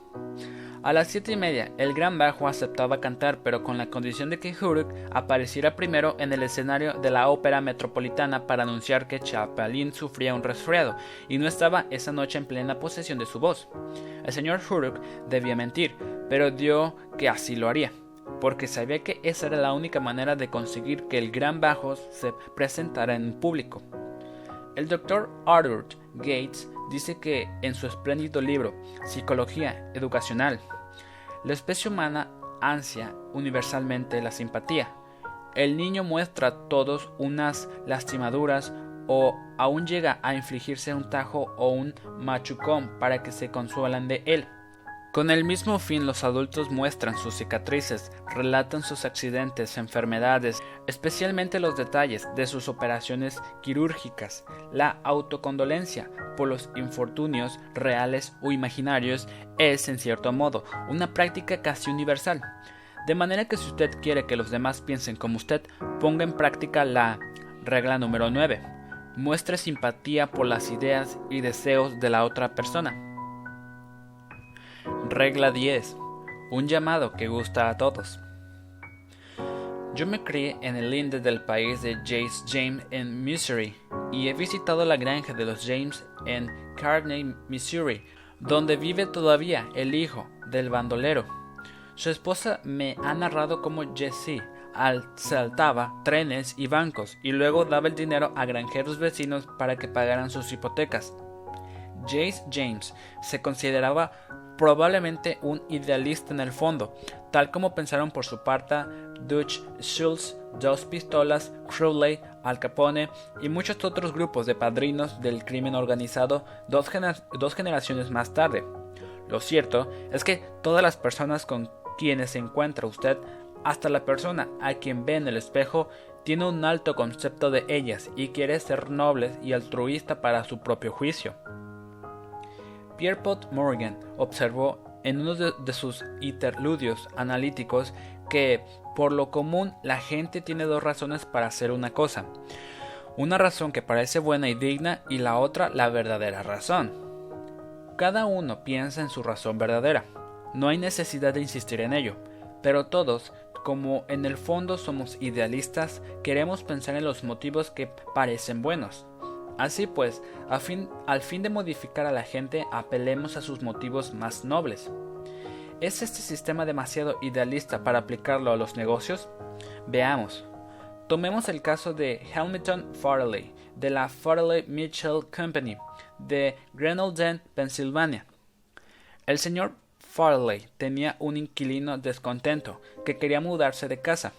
A las siete y media, el gran bajo aceptaba cantar, pero con la condición de que Huruk apareciera primero en el escenario de la ópera metropolitana para anunciar que Chapalin sufría un resfriado y no estaba esa noche en plena posesión de su voz. El señor Huruk debía mentir, pero dio que así lo haría, porque sabía que esa era la única manera de conseguir que el gran bajo se presentara en público. El doctor Arthur Gates dice que en su espléndido libro Psicología Educacional, la especie humana ansia universalmente la simpatía. El niño muestra a todos unas lastimaduras o aún llega a infligirse un tajo o un machucón para que se consuelan de él. Con el mismo fin los adultos muestran sus cicatrices, relatan sus accidentes, enfermedades, especialmente los detalles de sus operaciones quirúrgicas. La autocondolencia por los infortunios reales o imaginarios es, en cierto modo, una práctica casi universal. De manera que si usted quiere que los demás piensen como usted, ponga en práctica la regla número 9. Muestre simpatía por las ideas y deseos de la otra persona. Regla 10. Un llamado que gusta a todos. Yo me crié en el linde del país de Jace James en Missouri y he visitado la granja de los James en Carney, Missouri, donde vive todavía el hijo del bandolero. Su esposa me ha narrado cómo Jesse saltaba trenes y bancos y luego daba el dinero a granjeros vecinos para que pagaran sus hipotecas. Jace James se consideraba probablemente un idealista en el fondo, tal como pensaron por su parte Dutch Schultz, Dos Pistolas, Crowley, Al Capone y muchos otros grupos de padrinos del crimen organizado dos, dos generaciones más tarde. Lo cierto es que todas las personas con quienes se encuentra usted, hasta la persona a quien ve en el espejo, tiene un alto concepto de ellas y quiere ser noble y altruista para su propio juicio. Pierpont Morgan observó en uno de, sus interludios analíticos que, por lo común, la gente tiene dos razones para hacer una cosa. Una razón que parece buena y digna y la otra la verdadera razón. Cada uno piensa en su razón verdadera. No hay necesidad de insistir en ello, pero todos, como en el fondo somos idealistas, queremos pensar en los motivos que parecen buenos. Así pues, al fin de modificar a la gente, apelemos a sus motivos más nobles. ¿Es este sistema demasiado idealista para aplicarlo a los negocios? Veamos. Tomemos el caso de Hamilton Farley, de la Farley Mitchell Company, de Grenelden, Pensilvania. El señor Farley tenía un inquilino descontento que quería mudarse de casa.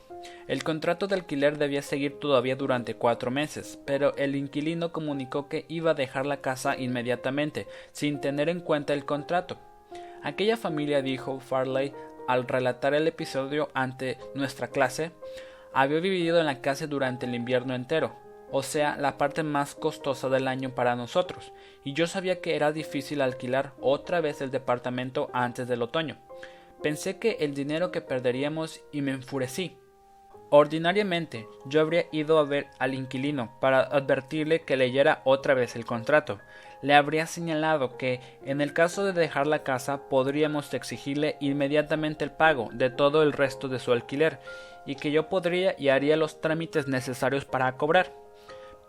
El contrato de alquiler debía seguir todavía durante cuatro meses, pero el inquilino comunicó que iba a dejar la casa inmediatamente, sin tener en cuenta el contrato. Aquella familia, dijo Farley al relatar el episodio ante nuestra clase, había vivido en la casa durante el invierno entero, o sea, la parte más costosa del año para nosotros, y yo sabía que era difícil alquilar otra vez el departamento antes del otoño. Pensé que el dinero que perderíamos y me enfurecí. Ordinariamente, yo habría ido a ver al inquilino para advertirle que leyera otra vez el contrato. Le habría señalado que, en el caso de dejar la casa, podríamos exigirle inmediatamente el pago de todo el resto de su alquiler, y que yo podría y haría los trámites necesarios para cobrar.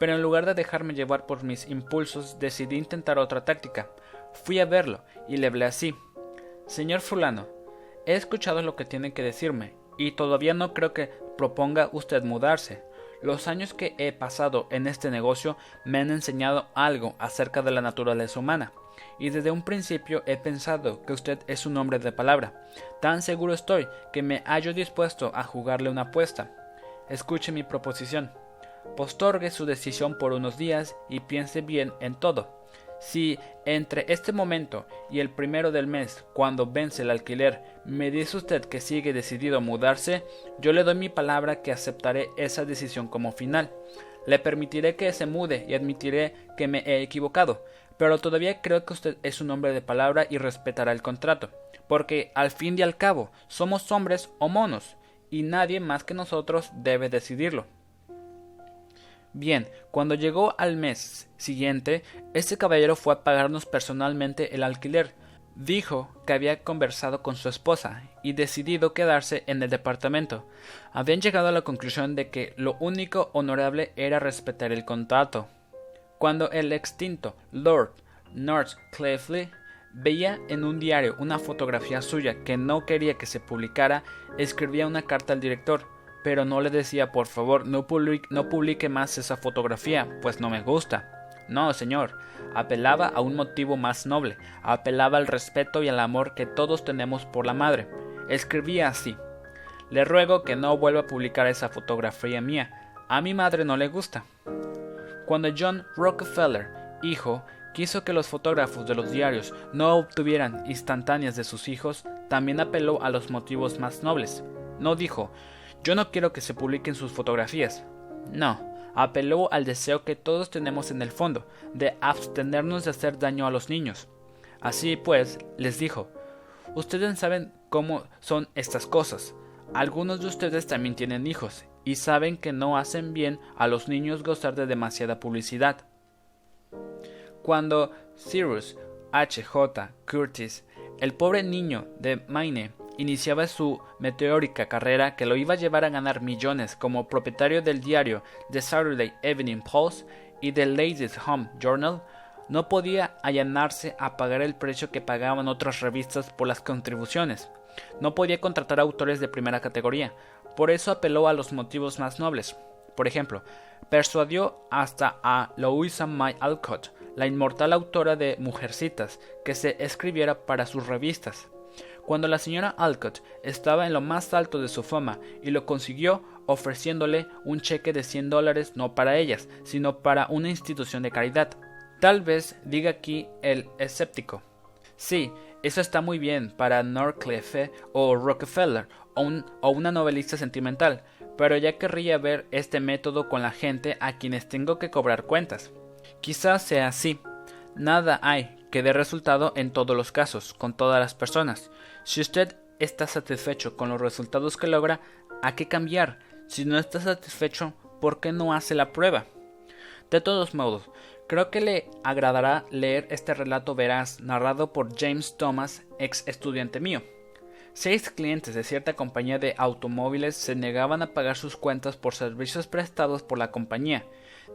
Pero en lugar de dejarme llevar por mis impulsos, decidí intentar otra táctica. Fui a verlo y le hablé así. Señor fulano, he escuchado lo que tiene que decirme, y todavía no creo que proponga usted mudarse. Los años que he pasado en este negocio me han enseñado algo acerca de la naturaleza humana, y desde un principio he pensado que usted es un hombre de palabra. Tan seguro estoy que me hallo dispuesto a jugarle una apuesta. Escuche mi proposición. Postorgue su decisión por unos días y piense bien en todo. Si entre este momento y el primero del mes, cuando vence el alquiler, me dice usted que sigue decidido a mudarse, yo le doy mi palabra que aceptaré esa decisión como final. Le permitiré que se mude y admitiré que me he equivocado, pero todavía creo que usted es un hombre de palabra y respetará el contrato, porque al fin y al cabo somos hombres o monos, y nadie más que nosotros debe decidirlo. Bien, cuando llegó al mes siguiente, este caballero fue a pagarnos personalmente el alquiler. Dijo que había conversado con su esposa y decidido quedarse en el departamento. Habían llegado a la conclusión de que lo único honorable era respetar el contrato. Cuando el extinto Lord Northcliffe veía en un diario una fotografía suya que no quería que se publicara, escribía una carta al director pero no le decía por favor no, publique, más esa fotografía, pues no me gusta. No, señor, apelaba a un motivo más noble, apelaba al respeto y al amor que todos tenemos por la madre. Escribía así Le ruego que no vuelva a publicar esa fotografía mía. A mi madre no le gusta. Cuando John Rockefeller, hijo, quiso que los fotógrafos de los diarios no obtuvieran instantáneas de sus hijos, también apeló a los motivos más nobles. No dijo yo no quiero que se publiquen sus fotografías. No, apeló al deseo que todos tenemos en el fondo, de abstenernos de hacer daño a los niños. Así pues, les dijo, ustedes saben cómo son estas cosas. Algunos de ustedes también tienen hijos y saben que no hacen bien a los niños gozar de demasiada publicidad. Cuando Cyrus H. J. Curtis, el pobre niño de Maine, iniciaba su meteórica carrera que lo iba a llevar a ganar millones como propietario del diario The Saturday Evening Post y del Ladies Home Journal, no podía allanarse a pagar el precio que pagaban otras revistas por las contribuciones. No podía contratar autores de primera categoría, por eso apeló a los motivos más nobles. Por ejemplo, persuadió hasta a Louisa May Alcott, la inmortal autora de Mujercitas, que se escribiera para sus revistas cuando la señora Alcott estaba en lo más alto de su fama y lo consiguió ofreciéndole un cheque de 100 dólares no para ellas, sino para una institución de caridad. Tal vez diga aquí el escéptico. Sí, eso está muy bien para Norcliffe o Rockefeller o, o una novelista sentimental, pero ya querría ver este método con la gente a quienes tengo que cobrar cuentas. Quizás sea así. Nada hay que dé resultado en todos los casos, con todas las personas. Si usted está satisfecho con los resultados que logra, ¿a qué cambiar? Si no está satisfecho, ¿por qué no hace la prueba? De todos modos, creo que le agradará leer este relato veraz narrado por James Thomas, ex estudiante mío. Seis clientes de cierta compañía de automóviles se negaban a pagar sus cuentas por servicios prestados por la compañía.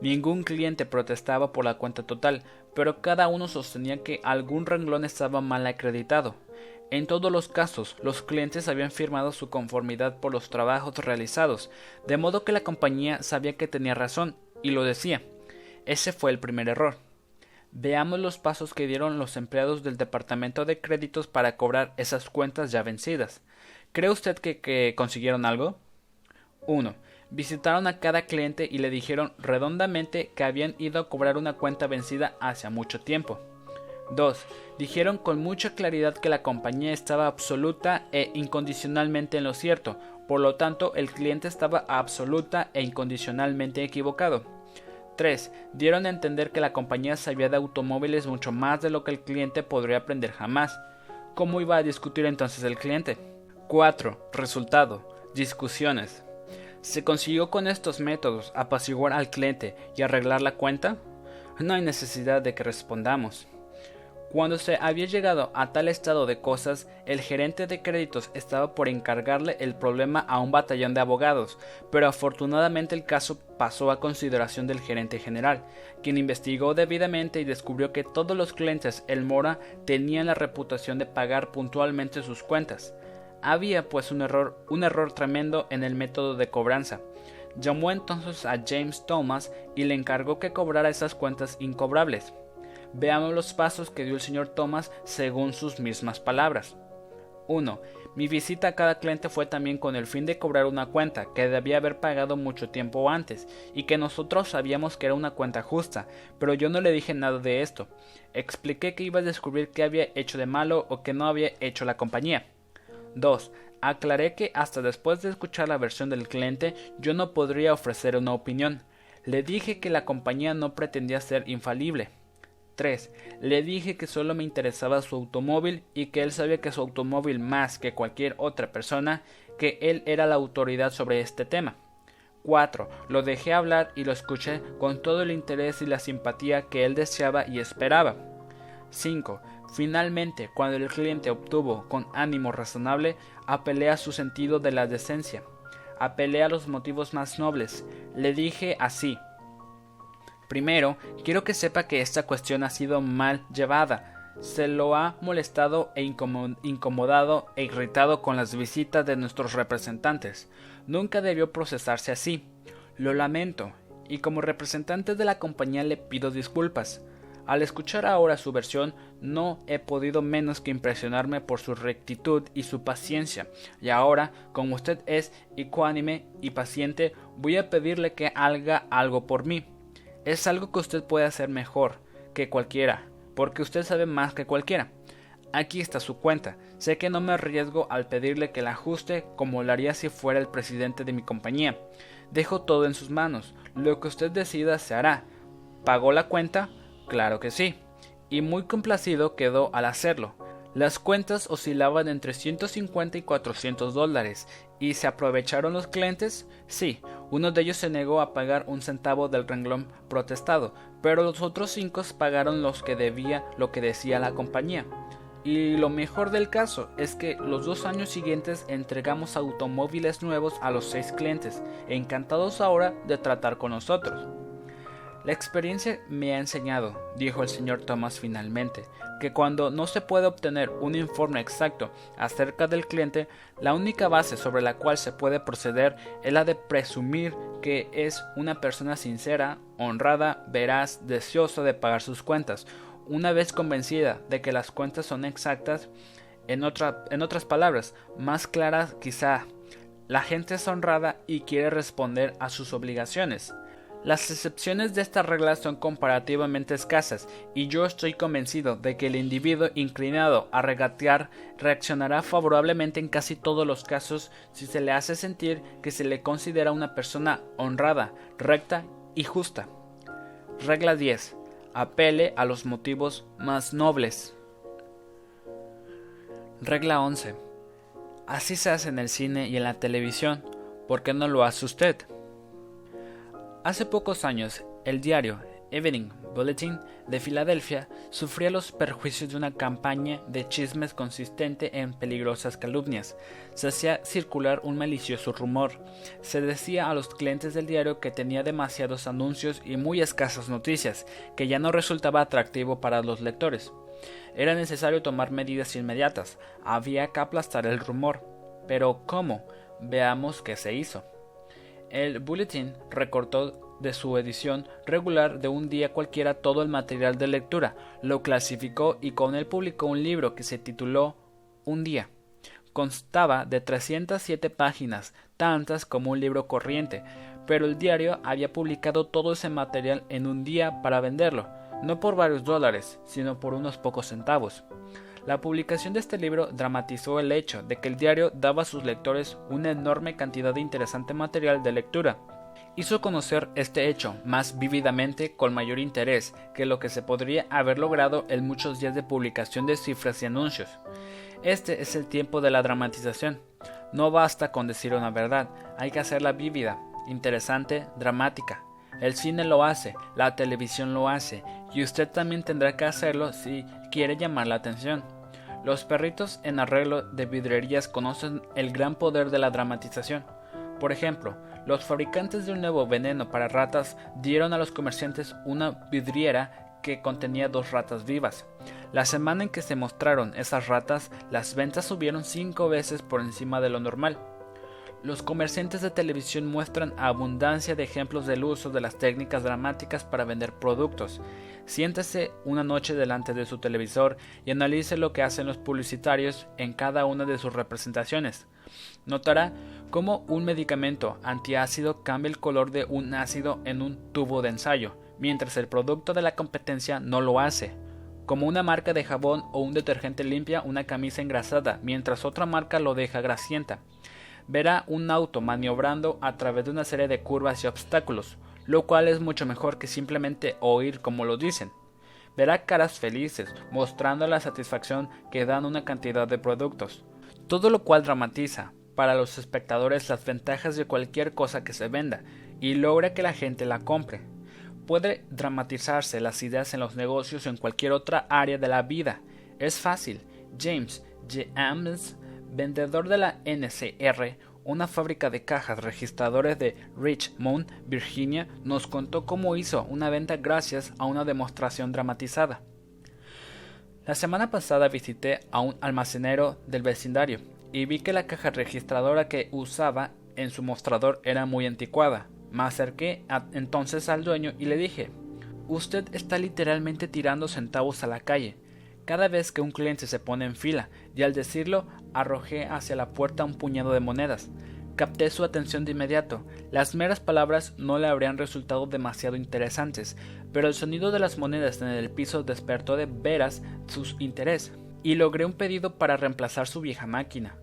Ningún cliente protestaba por la cuenta total, pero cada uno sostenía que algún renglón estaba mal acreditado. En todos los casos, los clientes habían firmado su conformidad por los trabajos realizados, de modo que la compañía sabía que tenía razón, y lo decía. Ese fue el primer error. Veamos los pasos que dieron los empleados del departamento de créditos para cobrar esas cuentas ya vencidas. ¿Cree usted que, consiguieron algo? 1. Visitaron a cada cliente y le dijeron redondamente que habían ido a cobrar una cuenta vencida hace mucho tiempo. 2. Dijeron con mucha claridad que la compañía estaba absoluta e incondicionalmente en lo cierto, por lo tanto el cliente estaba absoluta e incondicionalmente equivocado. 3. Dieron a entender que la compañía sabía de automóviles mucho más de lo que el cliente podría aprender jamás. ¿Cómo iba a discutir entonces el cliente? 4. Resultado. Discusiones. ¿Se consiguió con estos métodos apaciguar al cliente y arreglar la cuenta? No hay necesidad de que respondamos. Cuando se había llegado a tal estado de cosas, el gerente de créditos estaba por encargarle el problema a un batallón de abogados, pero afortunadamente el caso pasó a consideración del gerente general, quien investigó debidamente y descubrió que todos los clientes El Mora tenían la reputación de pagar puntualmente sus cuentas. Había pues un error, un error tremendo en el método de cobranza. Llamó entonces a James Thomas y le encargó que cobrara esas cuentas incobrables. Veamos los pasos que dio el señor Thomas según sus mismas palabras. 1. Mi visita a cada cliente fue también con el fin de cobrar una cuenta que debía haber pagado mucho tiempo antes y que nosotros sabíamos que era una cuenta justa, pero yo no le dije nada de esto. Expliqué que iba a descubrir qué había hecho de malo o que no había hecho la compañía. 2. Aclaré que hasta después de escuchar la versión del cliente yo no podría ofrecer una opinión. Le dije que la compañía no pretendía ser infalible, 3. Le dije que solo me interesaba su automóvil y que él sabía que su automóvil más que cualquier otra persona, que él era la autoridad sobre este tema. 4. Lo dejé hablar y lo escuché con todo el interés y la simpatía que él deseaba y esperaba. 5. Finalmente, cuando el cliente obtuvo con ánimo razonable, apelé a su sentido de la decencia. Apelé a los motivos más nobles. Le dije así Primero, quiero que sepa que esta cuestión ha sido mal llevada. Se lo ha molestado e incomodado e irritado con las visitas de nuestros representantes. Nunca debió procesarse así. Lo lamento, y como representante de la compañía le pido disculpas. Al escuchar ahora su versión, no he podido menos que impresionarme por su rectitud y su paciencia, y ahora, como usted es ecuánime y paciente, voy a pedirle que haga algo por mí. Es algo que usted puede hacer mejor que cualquiera, porque usted sabe más que cualquiera. Aquí está su cuenta. Sé que no me arriesgo al pedirle que la ajuste como lo haría si fuera el presidente de mi compañía. Dejo todo en sus manos. Lo que usted decida se hará. ¿Pagó la cuenta? Claro que sí. Y muy complacido quedó al hacerlo. Las cuentas oscilaban entre 150 y 400 dólares. ¿Y se aprovecharon los clientes? Sí, uno de ellos se negó a pagar un centavo del renglón protestado, pero los otros cinco pagaron los que debía lo que decía la compañía. Y lo mejor del caso es que los dos años siguientes entregamos automóviles nuevos a los seis clientes, encantados ahora de tratar con nosotros. La experiencia me ha enseñado, dijo el señor Thomas finalmente, que cuando no se puede obtener un informe exacto acerca del cliente, la única base sobre la cual se puede proceder es la de presumir que es una persona sincera, honrada, veraz, deseosa de pagar sus cuentas. Una vez convencida de que las cuentas son exactas, en, en otras palabras, más claras quizá, la gente es honrada y quiere responder a sus obligaciones. Las excepciones de esta regla son comparativamente escasas y yo estoy convencido de que el individuo inclinado a regatear reaccionará favorablemente en casi todos los casos si se le hace sentir que se le considera una persona honrada, recta y justa. Regla 10. apele a los motivos más nobles. Regla 11. Así se hace en el cine y en la televisión. ¿Por qué no lo hace usted? Hace pocos años, el diario Evening Bulletin de Filadelfia sufría los perjuicios de una campaña de chismes consistente en peligrosas calumnias. Se hacía circular un malicioso rumor. Se decía a los clientes del diario que tenía demasiados anuncios y muy escasas noticias, que ya no resultaba atractivo para los lectores. Era necesario tomar medidas inmediatas, había que aplastar el rumor. Pero ¿cómo? Veamos qué se hizo. El Bulletin recortó de su edición regular de un día cualquiera todo el material de lectura, lo clasificó y con él publicó un libro que se tituló Un día. Constaba de 307 páginas, tantas como un libro corriente, pero el diario había publicado todo ese material en un día para venderlo, no por varios dólares, sino por unos pocos centavos. La publicación de este libro dramatizó el hecho de que el diario daba a sus lectores una enorme cantidad de interesante material de lectura. Hizo conocer este hecho más vívidamente con mayor interés que lo que se podría haber logrado en muchos días de publicación de cifras y anuncios. Este es el tiempo de la dramatización. No basta con decir una verdad, hay que hacerla vívida, interesante, dramática. El cine lo hace, la televisión lo hace, y usted también tendrá que hacerlo si quiere llamar la atención. Los perritos en arreglo de vidrierías conocen el gran poder de la dramatización. Por ejemplo, los fabricantes de un nuevo veneno para ratas dieron a los comerciantes una vidriera que contenía dos ratas vivas. La semana en que se mostraron esas ratas, las ventas subieron cinco veces por encima de lo normal. Los comerciantes de televisión muestran abundancia de ejemplos del uso de las técnicas dramáticas para vender productos. Siéntese una noche delante de su televisor y analice lo que hacen los publicitarios en cada una de sus representaciones. Notará cómo un medicamento antiácido cambia el color de un ácido en un tubo de ensayo, mientras el producto de la competencia no lo hace. Como una marca de jabón o un detergente limpia una camisa engrasada, mientras otra marca lo deja grasienta verá un auto maniobrando a través de una serie de curvas y obstáculos, lo cual es mucho mejor que simplemente oír como lo dicen. Verá caras felices, mostrando la satisfacción que dan una cantidad de productos, todo lo cual dramatiza para los espectadores las ventajas de cualquier cosa que se venda y logra que la gente la compre. Puede dramatizarse las ideas en los negocios o en cualquier otra área de la vida. Es fácil. James J. Vendedor de la NCR, una fábrica de cajas registradores de Richmond, Virginia, nos contó cómo hizo una venta gracias a una demostración dramatizada. La semana pasada visité a un almacenero del vecindario y vi que la caja registradora que usaba en su mostrador era muy anticuada. Me acerqué entonces al dueño y le dije Usted está literalmente tirando centavos a la calle. Cada vez que un cliente se pone en fila, y al decirlo arrojé hacia la puerta un puñado de monedas. Capté su atención de inmediato. Las meras palabras no le habrían resultado demasiado interesantes, pero el sonido de las monedas en el piso despertó de veras su interés, y logré un pedido para reemplazar su vieja máquina.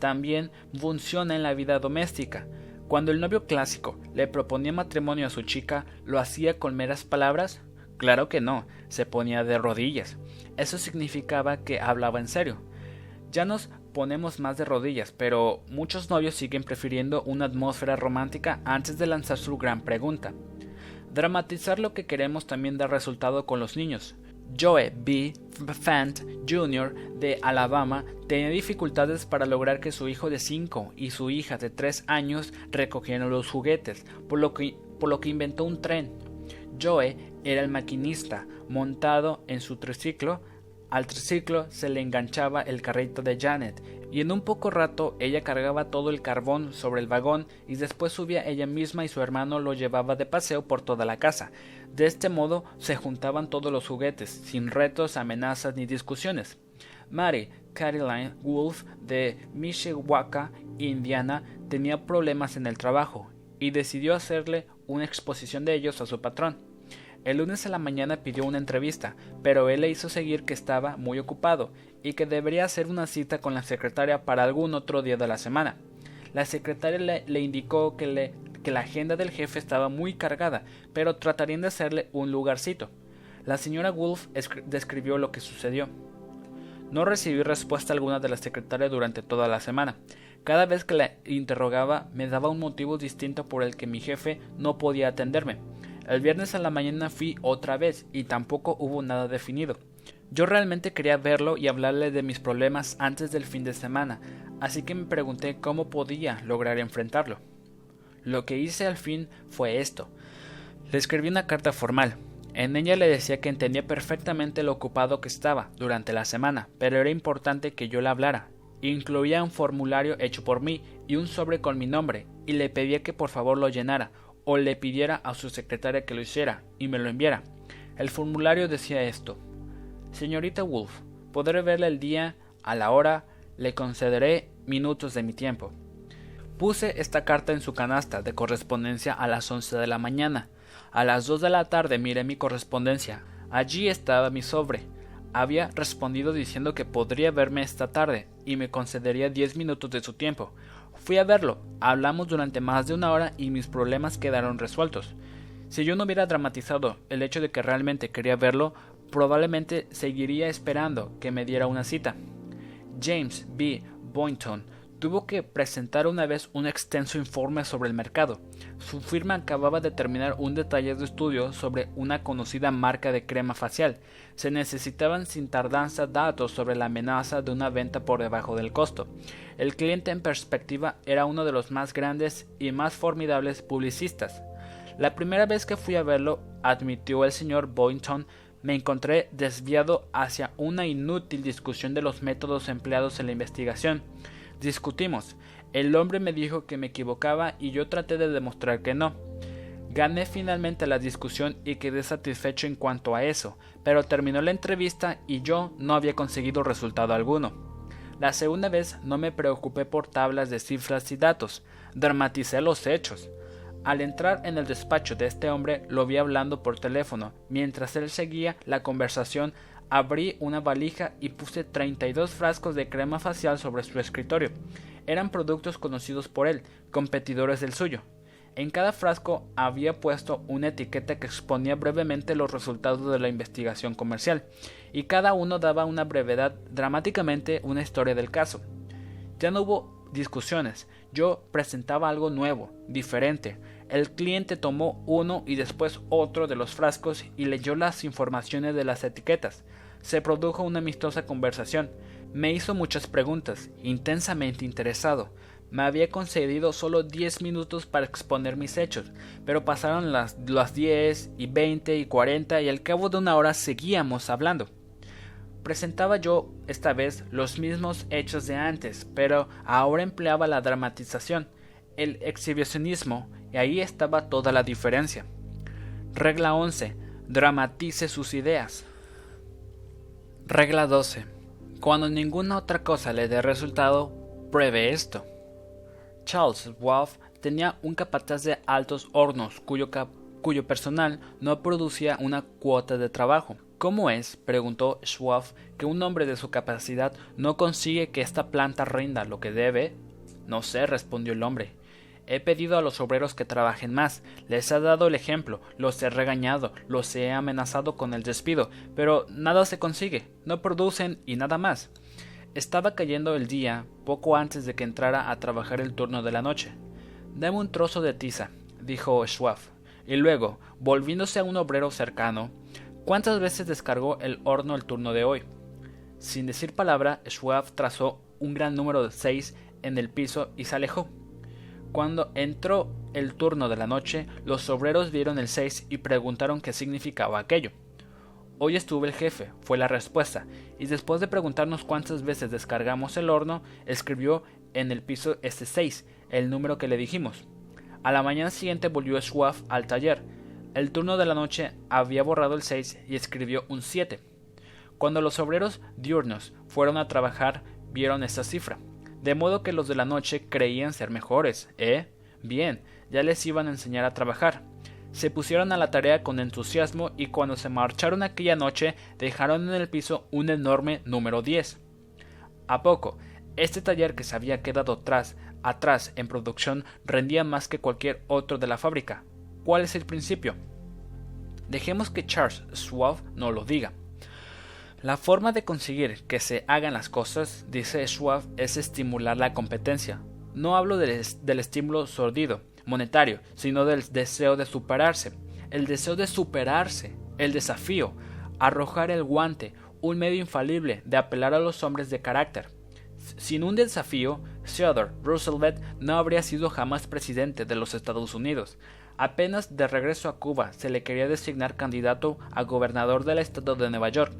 También funciona en la vida doméstica. Cuando el novio clásico le proponía matrimonio a su chica, ¿lo hacía con meras palabras? Claro que no, se ponía de rodillas. Eso significaba que hablaba en serio. Ya nos ponemos más de rodillas, pero muchos novios siguen prefiriendo una atmósfera romántica antes de lanzar su gran pregunta. Dramatizar lo que queremos también da resultado con los niños. Joe B. Fant Jr. de Alabama tenía dificultades para lograr que su hijo de 5 y su hija de 3 años recogieran los juguetes, por lo que, por lo que inventó un tren. Joe era el maquinista, montado en su triciclo, al triciclo se le enganchaba el carrito de Janet, y en un poco rato ella cargaba todo el carbón sobre el vagón y después subía ella misma y su hermano lo llevaba de paseo por toda la casa. De este modo se juntaban todos los juguetes, sin retos, amenazas ni discusiones. Mary Caroline Wolf de Mishawaka, Indiana, tenía problemas en el trabajo y decidió hacerle una exposición de ellos a su patrón. El lunes a la mañana pidió una entrevista, pero él le hizo seguir que estaba muy ocupado y que debería hacer una cita con la secretaria para algún otro día de la semana. La secretaria le, indicó que, que la agenda del jefe estaba muy cargada, pero tratarían de hacerle un lugarcito. La señora Wolf describió lo que sucedió. No recibí respuesta alguna de la secretaria durante toda la semana. Cada vez que la interrogaba me daba un motivo distinto por el que mi jefe no podía atenderme. El viernes a la mañana fui otra vez y tampoco hubo nada definido. Yo realmente quería verlo y hablarle de mis problemas antes del fin de semana, así que me pregunté cómo podía lograr enfrentarlo. Lo que hice al fin fue esto. Le escribí una carta formal. En ella le decía que entendía perfectamente lo ocupado que estaba durante la semana, pero era importante que yo le hablara. Incluía un formulario hecho por mí y un sobre con mi nombre, y le pedía que por favor lo llenara, o le pidiera a su secretaria que lo hiciera, y me lo enviara. El formulario decía esto. Señorita Wolf, podré verle el día, a la hora, le concederé minutos de mi tiempo. Puse esta carta en su canasta de correspondencia a las once de la mañana. A las dos de la tarde miré mi correspondencia. Allí estaba mi sobre. Había respondido diciendo que podría verme esta tarde y me concedería diez minutos de su tiempo. Fui a verlo, hablamos durante más de una hora y mis problemas quedaron resueltos. Si yo no hubiera dramatizado el hecho de que realmente quería verlo, probablemente seguiría esperando que me diera una cita. James B. Boynton tuvo que presentar una vez un extenso informe sobre el mercado. Su firma acababa de terminar un detallado estudio sobre una conocida marca de crema facial. Se necesitaban sin tardanza datos sobre la amenaza de una venta por debajo del costo. El cliente en perspectiva era uno de los más grandes y más formidables publicistas. La primera vez que fui a verlo, admitió el señor Boynton, me encontré desviado hacia una inútil discusión de los métodos empleados en la investigación. Discutimos. El hombre me dijo que me equivocaba y yo traté de demostrar que no. Gané finalmente la discusión y quedé satisfecho en cuanto a eso, pero terminó la entrevista y yo no había conseguido resultado alguno. La segunda vez no me preocupé por tablas de cifras y datos, dramaticé los hechos. Al entrar en el despacho de este hombre lo vi hablando por teléfono. Mientras él seguía la conversación abrí una valija y puse 32 frascos de crema facial sobre su escritorio. Eran productos conocidos por él, competidores del suyo. En cada frasco había puesto una etiqueta que exponía brevemente los resultados de la investigación comercial, y cada uno daba una brevedad dramáticamente una historia del caso. Ya no hubo discusiones, yo presentaba algo nuevo, diferente. El cliente tomó uno y después otro de los frascos y leyó las informaciones de las etiquetas se produjo una amistosa conversación. Me hizo muchas preguntas, intensamente interesado. Me había concedido solo diez minutos para exponer mis hechos, pero pasaron las, las diez y veinte y cuarenta y al cabo de una hora seguíamos hablando. Presentaba yo esta vez los mismos hechos de antes, pero ahora empleaba la dramatización, el exhibicionismo, y ahí estaba toda la diferencia. Regla 11. Dramatice sus ideas. Regla 12. Cuando ninguna otra cosa le dé resultado, pruebe esto. Charles Wolf tenía un capataz de altos hornos cuyo, cuyo personal no producía una cuota de trabajo. ¿Cómo es, preguntó Schwab, que un hombre de su capacidad no consigue que esta planta rinda lo que debe? No sé, respondió el hombre. He pedido a los obreros que trabajen más, les he dado el ejemplo, los he regañado, los he amenazado con el despido, pero nada se consigue, no producen y nada más. Estaba cayendo el día poco antes de que entrara a trabajar el turno de la noche. Dame un trozo de tiza, dijo Schwab, y luego, volviéndose a un obrero cercano, ¿cuántas veces descargó el horno el turno de hoy? Sin decir palabra, Schwab trazó un gran número de seis en el piso y se alejó. Cuando entró el turno de la noche, los obreros vieron el 6 y preguntaron qué significaba aquello. Hoy estuvo el jefe, fue la respuesta, y después de preguntarnos cuántas veces descargamos el horno, escribió en el piso este 6, el número que le dijimos. A la mañana siguiente volvió Schwab al taller. El turno de la noche había borrado el 6 y escribió un 7. Cuando los obreros diurnos fueron a trabajar, vieron esta cifra de modo que los de la noche creían ser mejores, ¿eh? Bien, ya les iban a enseñar a trabajar. Se pusieron a la tarea con entusiasmo y cuando se marcharon aquella noche dejaron en el piso un enorme número 10. A poco, este taller que se había quedado atrás, atrás en producción rendía más que cualquier otro de la fábrica. ¿Cuál es el principio? Dejemos que Charles Schwab no lo diga. La forma de conseguir que se hagan las cosas, dice Schwab, es estimular la competencia. No hablo del, del estímulo sordido, monetario, sino del deseo de superarse. El deseo de superarse, el desafío, arrojar el guante, un medio infalible de apelar a los hombres de carácter. Sin un desafío, Theodore Roosevelt no habría sido jamás presidente de los Estados Unidos. Apenas de regreso a Cuba se le quería designar candidato a gobernador del estado de Nueva York.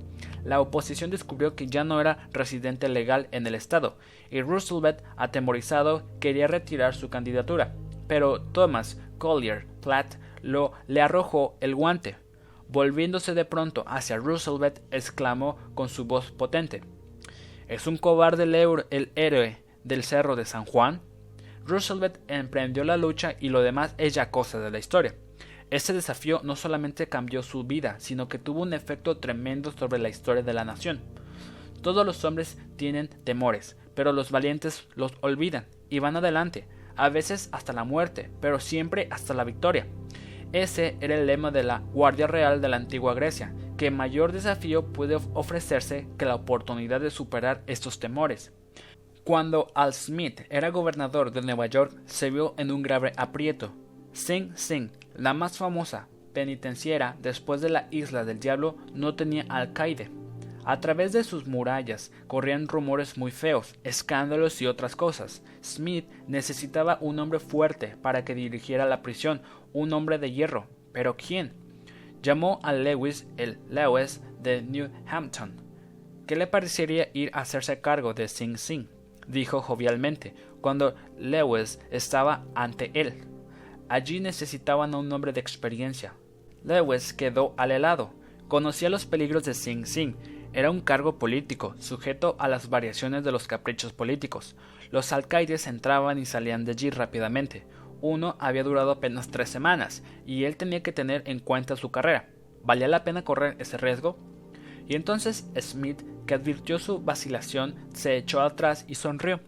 La oposición descubrió que ya no era residente legal en el estado, y Roosevelt, atemorizado, quería retirar su candidatura. Pero Thomas Collier Platt lo, le arrojó el guante. Volviéndose de pronto hacia Roosevelt, exclamó con su voz potente ¿Es un cobarde el, el héroe del Cerro de San Juan? Roosevelt emprendió la lucha y lo demás es ya cosa de la historia. Este desafío no solamente cambió su vida, sino que tuvo un efecto tremendo sobre la historia de la nación. Todos los hombres tienen temores, pero los valientes los olvidan y van adelante, a veces hasta la muerte, pero siempre hasta la victoria. Ese era el lema de la Guardia Real de la antigua Grecia, que mayor desafío puede ofrecerse que la oportunidad de superar estos temores. Cuando Al Smith era gobernador de Nueva York, se vio en un grave aprieto. Sing Sing, la más famosa penitenciera después de la Isla del Diablo, no tenía alcaide. A través de sus murallas corrían rumores muy feos, escándalos y otras cosas. Smith necesitaba un hombre fuerte para que dirigiera la prisión, un hombre de hierro. ¿Pero quién? Llamó a Lewis el Lewis de New Hampton. ¿Qué le parecería ir a hacerse cargo de Sing Sing? dijo jovialmente, cuando Lewis estaba ante él. Allí necesitaban a un hombre de experiencia. Lewis quedó al helado. Conocía los peligros de Sing Sing. Era un cargo político, sujeto a las variaciones de los caprichos políticos. Los alcaides entraban y salían de allí rápidamente. Uno había durado apenas tres semanas, y él tenía que tener en cuenta su carrera. ¿Valía la pena correr ese riesgo? Y entonces Smith, que advirtió su vacilación, se echó atrás y sonrió.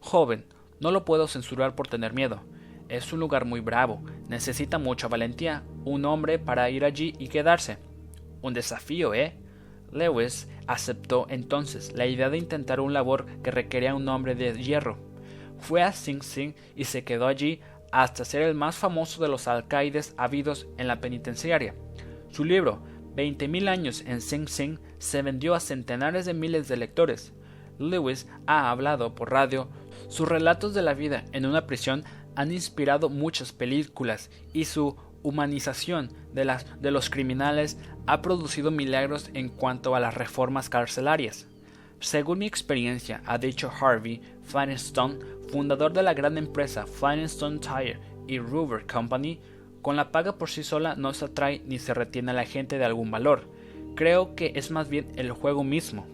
Joven, no lo puedo censurar por tener miedo. Es un lugar muy bravo, necesita mucha valentía, un hombre para ir allí y quedarse. Un desafío, ¿eh? Lewis aceptó entonces la idea de intentar un labor que requería un hombre de hierro. Fue a Sing Sing y se quedó allí hasta ser el más famoso de los alcaides habidos en la penitenciaria. Su libro, 20.000 años en Sing Sing se vendió a centenares de miles de lectores. Lewis ha hablado por radio. Sus relatos de la vida en una prisión han inspirado muchas películas y su humanización de, las, de los criminales ha producido milagros en cuanto a las reformas carcelarias. Según mi experiencia, ha dicho Harvey Firestone, fundador de la gran empresa Firestone Tire y Rubber Company, con la paga por sí sola no se atrae ni se retiene a la gente de algún valor. Creo que es más bien el juego mismo.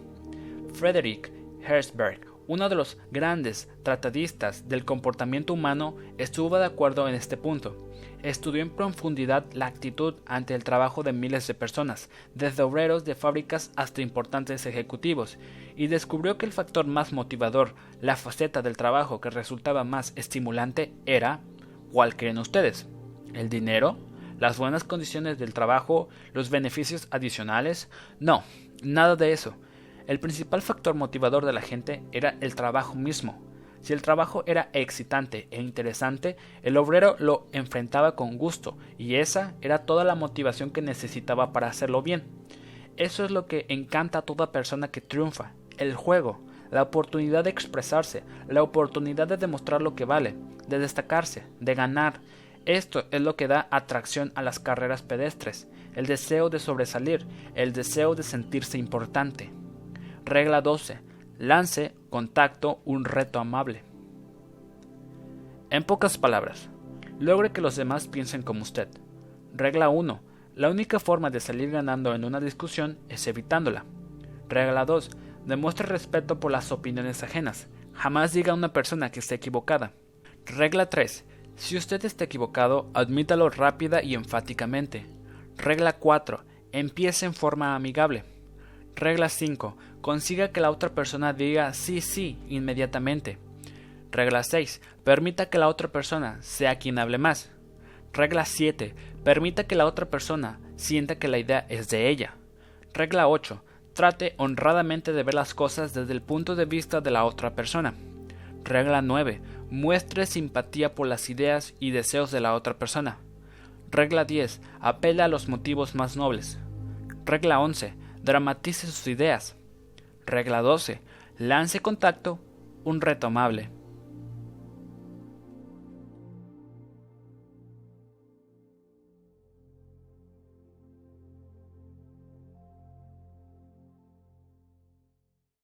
Frederick Herzberg, uno de los grandes tratadistas del comportamiento humano, estuvo de acuerdo en este punto. Estudió en profundidad la actitud ante el trabajo de miles de personas, desde obreros de fábricas hasta importantes ejecutivos, y descubrió que el factor más motivador, la faceta del trabajo que resultaba más estimulante, era ¿cuál creen ustedes? ¿El dinero? ¿Las buenas condiciones del trabajo? ¿Los beneficios adicionales? No, nada de eso. El principal factor motivador de la gente era el trabajo mismo. Si el trabajo era excitante e interesante, el obrero lo enfrentaba con gusto, y esa era toda la motivación que necesitaba para hacerlo bien. Eso es lo que encanta a toda persona que triunfa, el juego, la oportunidad de expresarse, la oportunidad de demostrar lo que vale, de destacarse, de ganar, esto es lo que da atracción a las carreras pedestres, el deseo de sobresalir, el deseo de sentirse importante. Regla 12. Lance, contacto, un reto amable. En pocas palabras, logre que los demás piensen como usted. Regla 1. La única forma de salir ganando en una discusión es evitándola. Regla 2. Demuestre respeto por las opiniones ajenas. Jamás diga a una persona que esté equivocada. Regla 3. Si usted está equivocado, admítalo rápida y enfáticamente. Regla 4. Empiece en forma amigable. Regla 5. Consiga que la otra persona diga sí, sí inmediatamente. Regla 6. Permita que la otra persona sea quien hable más. Regla 7. Permita que la otra persona sienta que la idea es de ella. Regla 8. Trate honradamente de ver las cosas desde el punto de vista de la otra persona. Regla 9. Muestre simpatía por las ideas y deseos de la otra persona. Regla 10. Apela a los motivos más nobles. Regla 11. Dramatice sus ideas. Regla 12. Lance contacto un reto amable.